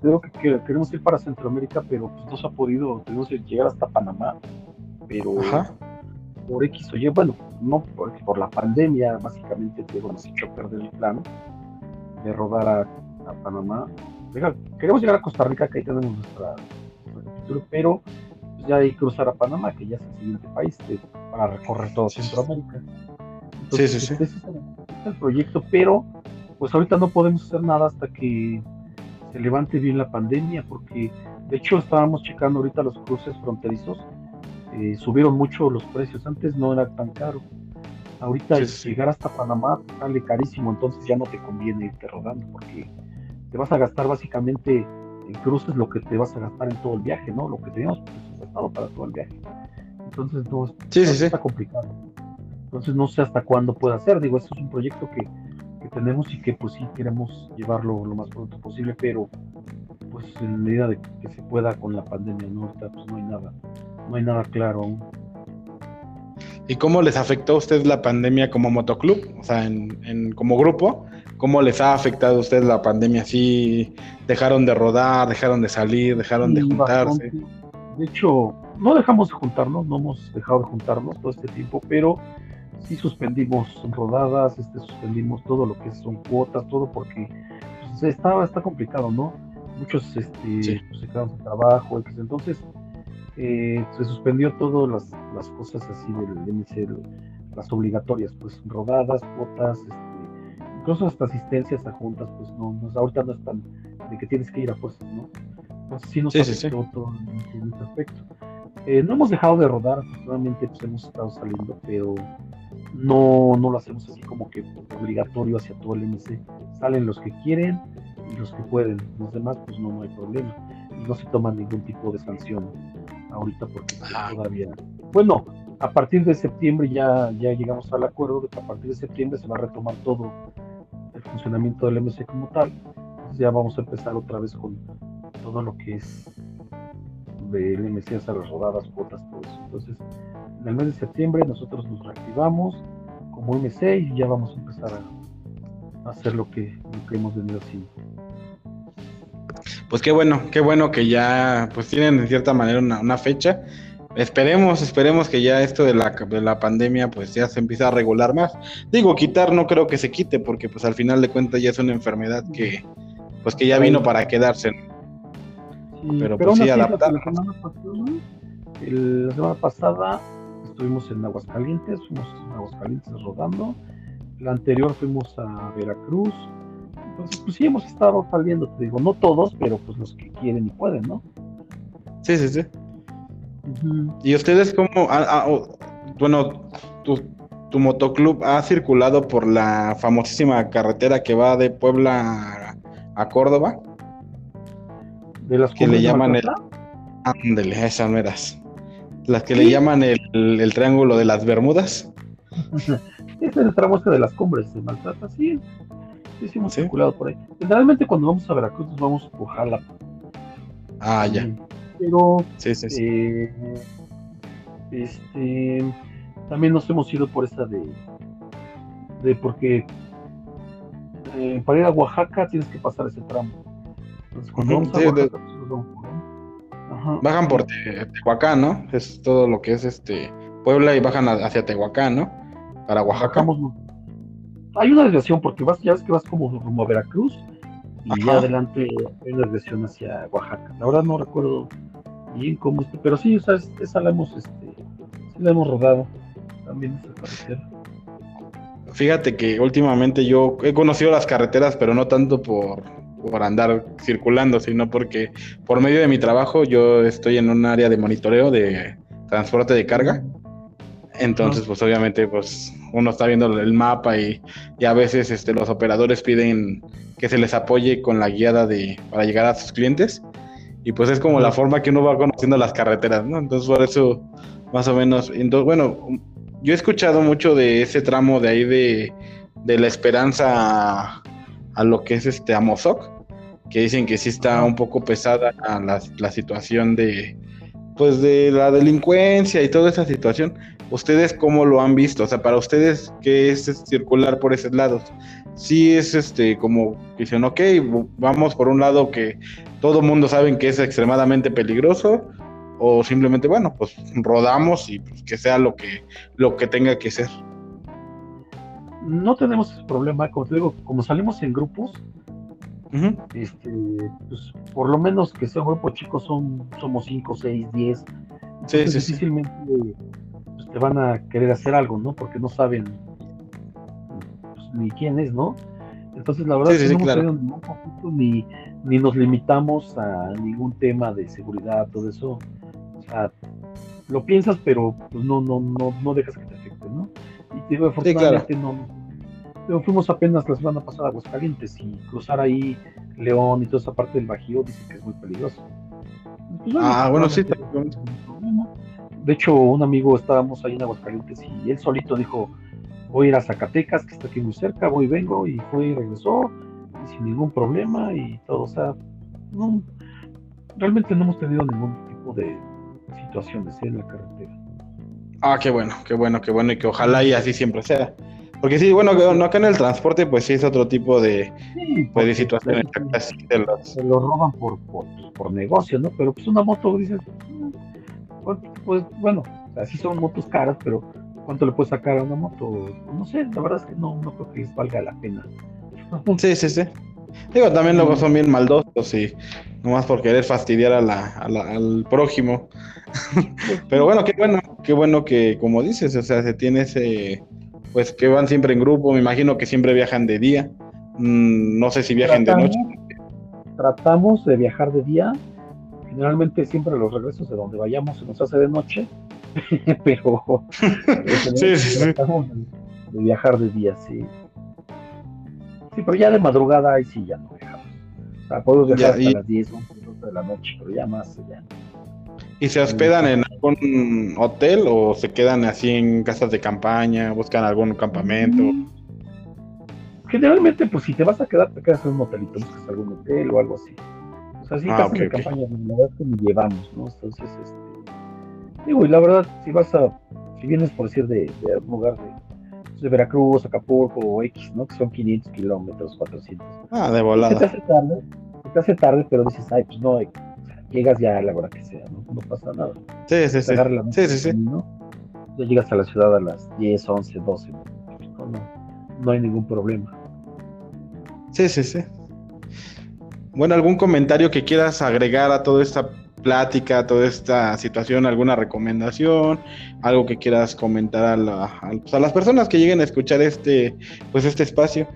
creo que queremos ir para Centroamérica, pero pues no se ha podido, tenemos que llegar hasta Panamá, pero por X o Y, bueno, no porque por la pandemia, básicamente te nos hecho perder el plan de rodar a, Panamá. Queremos llegar a Costa Rica, que ahí tenemos nuestra, pero pues, ya hay que cruzar a Panamá, que ya es el siguiente país para recorrer todo Centroamérica. Sí, sí, sí. Este es el proyecto, pero pues ahorita no podemos hacer nada hasta que se levante bien la pandemia, porque de hecho estábamos checando ahorita los cruces fronterizos, eh, subieron mucho los precios, antes no era tan caro. Ahorita llegar hasta Panamá sale carísimo, entonces ya no te conviene irte rodando, porque te vas a gastar básicamente en cruces lo que te vas a gastar en todo el viaje, ¿no? Lo que teníamos para todo el viaje. Entonces no, está complicado. Entonces no sé hasta cuándo pueda ser. Digo, esto es un proyecto que, tenemos y que pues sí queremos llevarlo lo más pronto posible, pero pues en medida de que se pueda con la pandemia, ¿no? Ahorita pues no hay nada, no hay nada claro aún. ¿Y cómo les afectó a ustedes la pandemia como motoclub? O sea, en, como grupo, ¿cómo les ha afectado a ustedes la pandemia? ¿Sí dejaron de rodar, dejaron de salir, dejaron de juntarse? De hecho, no dejamos de juntarnos, no hemos dejado de juntarnos todo este tiempo, pero sí suspendimos rodadas, este, suspendimos todo lo que son cuotas, todo porque pues, está, está complicado, ¿no? Muchos este, pues, se quedaron sin trabajo, entonces eh, se suspendió todas las, las, cosas así del MC, las obligatorias, pues rodadas, cuotas, este, incluso hasta asistencias a juntas, pues no, no ahorita no están de que tienes que ir a fuerzas, ¿no? Entonces sí nos afectó todo en, ese aspecto. Eh, no hemos dejado de rodar, afortunadamente pues hemos estado saliendo, pero no, no lo hacemos así como que obligatorio hacia todo el MC. Salen los que quieren y los que pueden. Los demás, pues no, no hay problema. Y no se toma ningún tipo de sanción ahorita porque pues, todavía. Bueno, a partir de septiembre ya, ya llegamos al acuerdo de que a partir de septiembre se va a retomar todo funcionamiento del MC como tal. Entonces ya vamos a empezar otra vez con todo lo que es del MC hasta las rodadas, cuotas, todo eso. Entonces, en el mes de septiembre nosotros nos reactivamos como MC y ya vamos a empezar a, hacer lo que, hemos venido. Pues qué bueno, qué bueno que ya pues tienen en cierta manera una, fecha. Esperemos, esperemos que ya esto de la, de la pandemia pues ya se empiece a regular más. Digo, quitar no creo que se quite porque pues al final de cuentas ya es una enfermedad que pues que ya vino para quedarse. pero, pues sí adaptar. la semana pasada estuvimos en Aguascalientes, fuimos en Aguascalientes rodando. La anterior fuimos a Veracruz. Entonces, pues sí, hemos estado saliendo, te digo, no todos, pero pues los que quieren y pueden, ¿no? Sí, sí, sí. ¿Y ustedes cómo, ah, ah, bueno, tu, tu, motoclub ha circulado por la famosísima carretera que va de Puebla a, Córdoba? De las que le llaman el... Ándele, esas meras. Las que le llaman el, triángulo de las Bermudas. es el tramo este de las cumbres de Maltrata, sí. Sí, sí hemos circulado por ahí. Generalmente cuando vamos a Veracruz nos vamos por Jalapa. Ah, ya. Pero sí, sí, sí. Eh, Este, también nos hemos ido por esa de, de porque eh, para ir a Oaxaca tienes que pasar ese tramo. Entonces, cuando vamos a Oaxaca, pues, Bajan por Tehuacán, ¿no? Es todo lo que es este Puebla y bajan hacia Tehuacán, ¿no? Para Oaxaca. Hay una desviación porque vas, ya ves que vas como rumbo a Veracruz y ya adelante hay una desviación hacia Oaxaca. La verdad no recuerdo bien cómo pero sí, o sea, esa la hemos, este, sí la hemos rodado también esa carretera. Fíjate que últimamente yo he conocido las carreteras, pero no tanto por, por andar circulando, sino porque por medio de mi trabajo yo estoy en un área de monitoreo de transporte de carga. Entonces, pues obviamente, pues uno está viendo el mapa y, y, a veces este, los operadores piden que se les apoye con la guiada de, para llegar a sus clientes. Y pues es como la forma que uno va conociendo las carreteras, ¿no? Entonces, por eso, más o menos, entonces, bueno, yo he escuchado mucho de ese tramo de ahí de, la esperanza a, lo que es este Amozoc, que dicen que sí está un poco pesada la, la situación de pues de la delincuencia y toda esa situación. ¿Ustedes cómo lo han visto? O sea, para ustedes, ¿qué es circular por esos lados? Sí es este como que dicen, ok, vamos por un lado que todo mundo sabe que es extremadamente peligroso, o simplemente, bueno, pues rodamos y pues, que sea lo que, lo que tenga que ser. No tenemos ese problema, como te digo, como salimos en grupos, este, pues, por lo menos que sea un grupo chico son, somos 5, 6, 10. Sí, sí, difícilmente te van a querer hacer algo, ¿no? Porque no saben pues, ni quién es, ¿no? Entonces, la verdad es que no hemos ningún conflicto ni, ni nos limitamos a ningún tema de seguridad, todo eso lo piensas, pero pues no, no, no, no dejas que te afecte, ¿no? Y te digo, afortunadamente no. fuimos apenas la semana pasada a Aguascalientes y cruzar ahí León y toda esa parte del Bajío dice que es muy peligroso. Pues, ah, bueno, sí. De hecho, un amigo estábamos ahí en Aguascalientes y él solito dijo, voy a ir a Zacatecas, que está aquí muy cerca, voy y vengo, y fue y regresó, y sin ningún problema y todo. O sea, no, realmente no hemos tenido ningún tipo de, situaciones en la carretera. Ah, qué bueno, qué bueno, qué bueno, y que ojalá y así siempre sea. Porque sí, bueno, no acá en el transporte, pues sí es otro tipo de, pues, de situaciones. Se lo roban por, por, negocio, ¿no? Pero pues una moto, dices, pues, pues bueno, así son motos caras, pero ¿cuánto le puedes sacar a una moto? No sé, la verdad es que no, no creo que les valga la pena. Sí, sí, sí. Digo, también luego son bien maldosos y nomás por querer fastidiar a la, al prójimo. Pero bueno, qué bueno, qué bueno que, como dices, o sea, se tiene ese, pues que van siempre en grupo, me imagino que siempre viajan de día. Mm, no sé si viajan de noche. Tratamos de viajar de día. Generalmente siempre los regresos de donde vayamos se nos hace de noche, pero sí, sí, tratamos de, viajar de día, sí. Sí, pero ya de madrugada ahí sí ya no viajamos. O sea, podemos viajar hasta las 10, 11, 12 de la noche, pero ya más ya. ¿Y se hospedan en algún hotel o se quedan así en casas de campaña, buscan algún campamento? Mm. Generalmente, pues si te vas a quedar, te quedas en un hotelito, buscas algún hotel o algo así. Sea, sí, ah, casas de campaña, la verdad es que ni llevamos, ¿no? Entonces, este. Digo, y la verdad, si vas a. Si vienes, por decir, de, de algún lugar de de Veracruz, Acapulco o X, ¿no? Que son 500 kilómetros, 400. Ah, de volada. Se te hace tarde, se te hace tarde, pero dices, ay, pues no, llegas ya a la hora que sea, ¿no? No pasa nada. Sí, sí, sí. sí, sí, sí. ¿no? Ya llegas a la ciudad a las 10, 11, 12, ¿no? No, hay ningún problema. Sí, sí, sí. Bueno, ¿algún comentario que quieras agregar a toda esta plática, toda esta situación, alguna recomendación, algo que quieras comentar a, pues, a, las personas que lleguen a escuchar este, pues este espacio.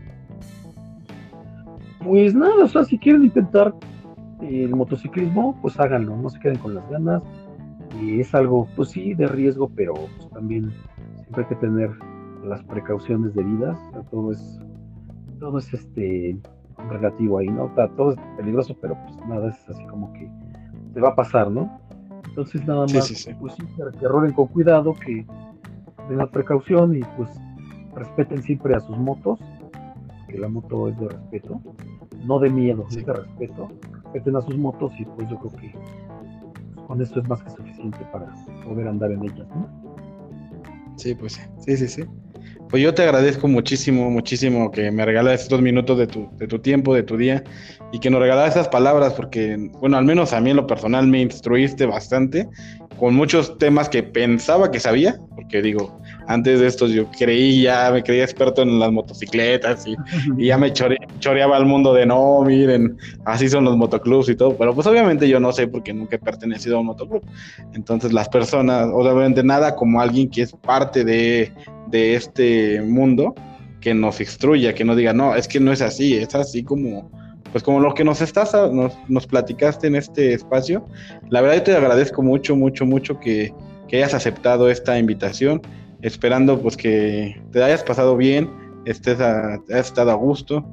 Pues nada, o sea, si quieren intentar el motociclismo, pues háganlo, no se queden con las ganas. Y es algo, pues sí, de riesgo, pero pues, también siempre hay que tener las precauciones debidas. todo es, todo es este relativo ahí, ¿no? todo es peligroso, pero pues nada es así como que te va a pasar, ¿no? Entonces nada más, pues sí, que rolen con cuidado, que tengan precaución y pues respeten siempre a sus motos, que la moto es de respeto, no de miedo, es de respeto, respeten a sus motos y pues yo creo que con esto es más que suficiente para poder andar en ellas, ¿no? Sí, pues sí, sí, sí. Pues yo te agradezco muchísimo, muchísimo que me regalas estos minutos de tu, de tu tiempo, de tu día, y que nos regalas esas palabras, porque, bueno, al menos a mí en lo personal me instruiste bastante con muchos temas que pensaba que sabía, porque digo, antes de estos yo creía, me creía experto en las motocicletas y, ya me choreaba al mundo de no, miren, así son los motoclubs y todo, pero pues obviamente yo no sé porque nunca he pertenecido a un motoclub. Entonces las personas, obviamente nada como alguien que es parte de, de este mundo que nos instruya, que nos diga, no, es que no es así, es así como, pues como lo que nos estás, nos, nos platicaste en este espacio. La verdad yo te agradezco mucho, mucho, mucho que, que hayas aceptado esta invitación, esperando pues que te hayas pasado bien, estés a, estado a gusto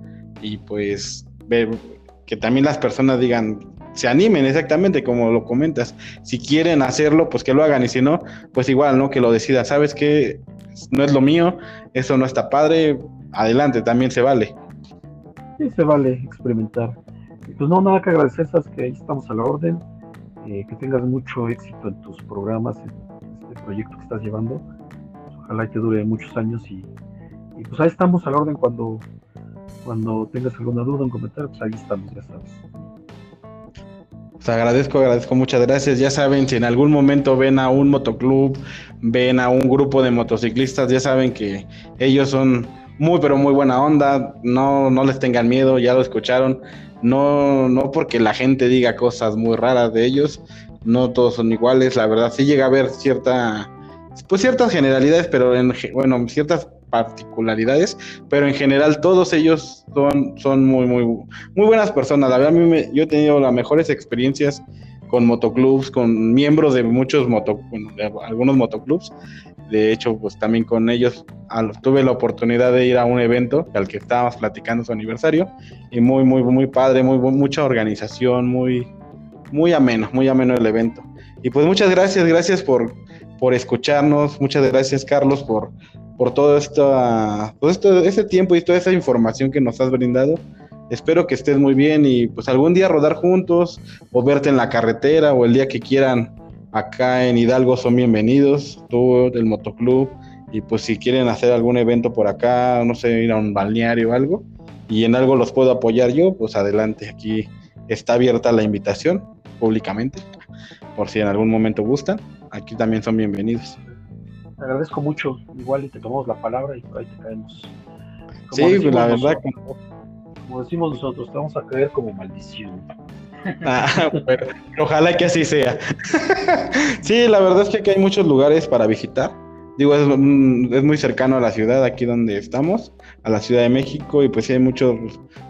y pues ver que también las personas digan, se animen exactamente como lo comentas. Si quieren hacerlo, pues que lo hagan y si no, pues igual, ¿no? Que lo decida. Sabes que no es lo mío, eso no está padre, adelante, también se vale. Sí, se vale experimentar. Pues no, nada que agradecer, sabes que ahí estamos a la orden, eh, que tengas mucho éxito en tus programas, en este proyecto que estás llevando. Ojalá que dure muchos años y, pues ahí estamos a la orden cuando, cuando tengas alguna duda, un comentario, pues ahí estamos, ya sabes. Pues agradezco, agradezco, muchas gracias. Ya saben, si en algún momento ven a un motoclub, ven a un grupo de motociclistas, ya saben que ellos son muy, pero muy buena onda. No, no les tengan miedo, ya lo escucharon. No, no porque la gente diga cosas muy raras de ellos, no todos son iguales. La verdad, sí llega a haber cierta, pues ciertas generalidades, pero en, bueno, ciertas particularidades, pero en general todos ellos son, son muy, muy, muy buenas personas. La verdad, yo he tenido las mejores experiencias con motoclubs, con miembros de muchos moto, algunos motoclubs. De hecho, pues también con ellos tuve la oportunidad de ir a un evento al que estábamos platicando su aniversario y muy, muy, muy padre, muy, mucha organización, muy, muy ameno, muy ameno el evento. Y pues muchas gracias, gracias por, por escucharnos, muchas gracias Carlos por, por todo esto, todo esto, ese tiempo y toda esa información que nos has brindado. Espero que estés muy bien y pues algún día rodar juntos o verte en la carretera o el día que quieran acá en Hidalgo son bienvenidos, tú del motoclub. Y pues si quieren hacer algún evento por acá, no sé, ir a un balneario o algo y en algo los puedo apoyar yo, pues adelante, aquí está abierta la invitación públicamente por si en algún momento gustan, aquí también son bienvenidos agradezco mucho. Igual y te tomamos la palabra y ahí te caemos. sí, pues, la verdad. Como, decimos nosotros, te vamos a caer como maldición. Ah, ojalá que así sea. sí, la verdad es que aquí hay muchos lugares para visitar. Digo, es, mm, es, muy cercano a la ciudad, aquí donde estamos, a la Ciudad de México, y pues sí hay muchos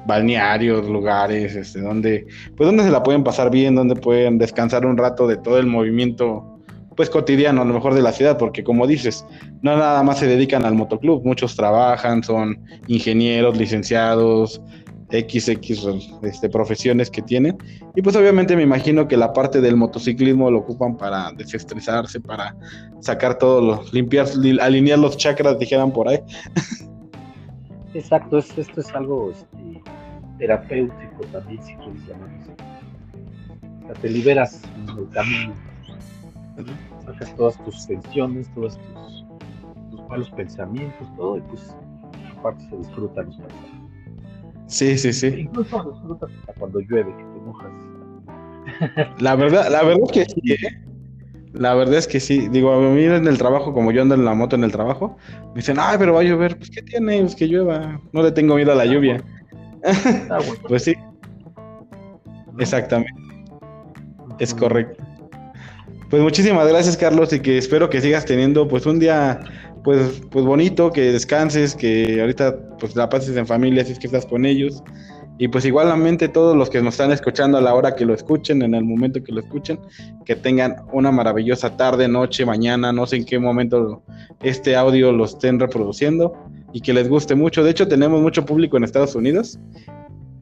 balnearios, lugares, este, donde, pues donde se la pueden pasar bien, donde pueden descansar un rato de todo el movimiento pues cotidiano a lo mejor de la ciudad, porque como dices, no nada más se dedican al motoclub, muchos trabajan, son ingenieros, licenciados, XX este, profesiones que tienen. Y pues obviamente me imagino que la parte del motociclismo lo ocupan para desestresarse, para sacar todo, lo, limpiar, alinear los chakras, dijeran por ahí. Exacto, esto es algo este, terapéutico también, si quieres llamarlo te liberas en camino Sacas todas tus tensiones, todos tus, malos pensamientos, todo, y pues aparte se disfrutan los paisajes. Sí, sí, sí. incluso disfrutas hasta cuando llueve, que te mojas. La verdad, la verdad es que sí, ¿eh? La verdad es que sí. Digo, a mí en el trabajo, como yo ando en la moto en el trabajo, me dicen, ay, pero va a llover. Pues, ¿qué tiene? Pues que llueva. No le tengo miedo a la lluvia. Pues sí. Exactamente. Es correcto. Pues muchísimas gracias, Carlos, y que espero que sigas teniendo pues un día pues, pues bonito, que descanses, que ahorita pues la pases en familia si es que estás con ellos. Y pues igualmente todos los que nos están escuchando a la hora que lo escuchen, en el momento que lo escuchen, que tengan una maravillosa tarde, noche, mañana, no sé en qué momento este audio lo estén reproduciendo y que les guste mucho. De hecho, tenemos mucho público en Estados Unidos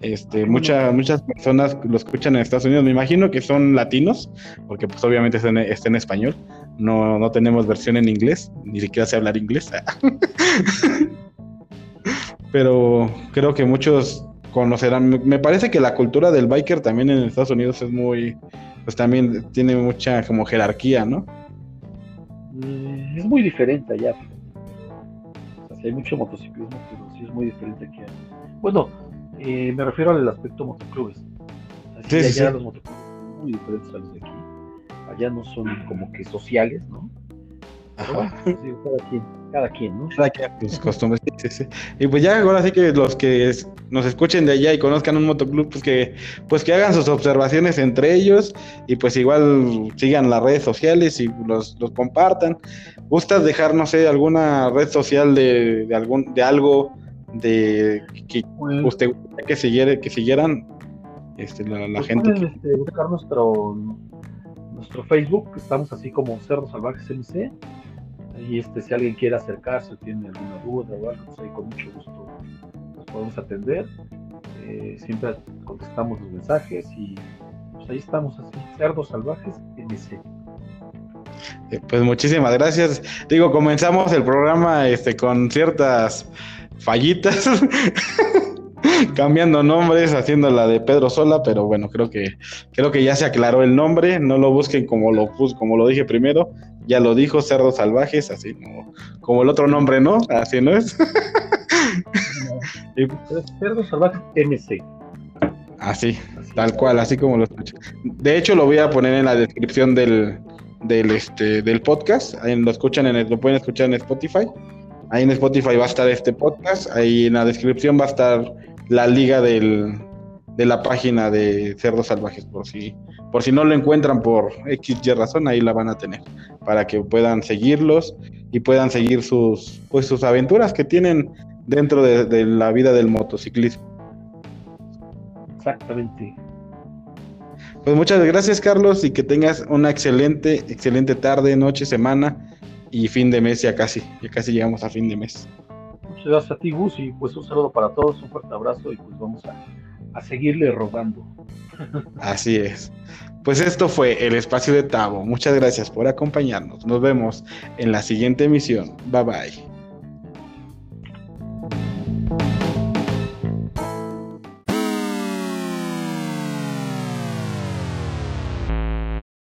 este, muchas personas lo escuchan en Estados Unidos, me imagino que son latinos, porque pues obviamente está en, español, no, no tenemos versión en inglés, ni siquiera sé hablar inglés. Pero creo que muchos conocerán, me parece que la cultura del biker también en Estados Unidos es muy, pues también tiene mucha como jerarquía, ¿no? Mm, es muy diferente allá. Hay mucho motociclismo, pero sí es muy diferente aquí. Bueno, eh, me refiero al aspecto motoclubes. Así allá los motoclubes son muy diferentes a los de aquí. Allá no son como que sociales, ¿no? Ajá. Pues, cada quien, cada quien, ¿no? Cada quien sus costumbres, sí, sí. Y pues ya ahora sí que los que nos escuchen de allá y conozcan un motoclub, pues que, pues que hagan sus observaciones entre ellos y pues igual sigan las redes sociales y los, los compartan. ¿Gustas dejar, no sé, alguna red social de, de algún, de algo de que pues, usted que siguiera, que siguieran este, la, pues gente? Pueden, este, buscar nuestro nuestro Facebook, estamos así como Cerdos Salvajes MC y este, si alguien quiere acercarse o tiene alguna duda o algo, pues ahí con mucho gusto nos podemos atender. Eh, siempre contestamos los mensajes y pues ahí estamos así, Cerdos Salvajes MC. Eh, pues muchísimas gracias. Digo, comenzamos el programa este, con ciertas fallitas, cambiando nombres, haciendo la de Pedro Sola, pero bueno, creo que creo que ya se aclaró el nombre, no lo busquen como lo como lo dije primero, ya lo dijo, Cerdos Salvajes, así como, como el otro nombre, ¿no? Así no es. Cerdos Salvajes MC. Así, tal cual, así como lo escucho. De hecho, lo voy a poner en la descripción del, del, este, del podcast. Lo escuchan en lo pueden escuchar en Spotify. Ahí en Spotify va a estar este podcast. Ahí en la descripción va a estar la liga del, de la página de Cerdos Salvajes, por si, por si no lo encuentran por XY razón, ahí la van a tener, para que puedan seguirlos y puedan seguir sus, pues, sus aventuras que tienen dentro de, la vida del motociclismo. Exactamente. Pues muchas gracias, Carlos, y que tengas una excelente, excelente tarde, noche, semana y fin de mes ya casi, ya casi llegamos a fin de mes. Muchas gracias a ti, Gus, y pues un saludo para todos, un fuerte abrazo y pues vamos a a seguirle robando. Así es. Pues esto fue el espacio de Tavo. Muchas gracias por acompañarnos. Nos vemos en la siguiente emisión. Bye bye.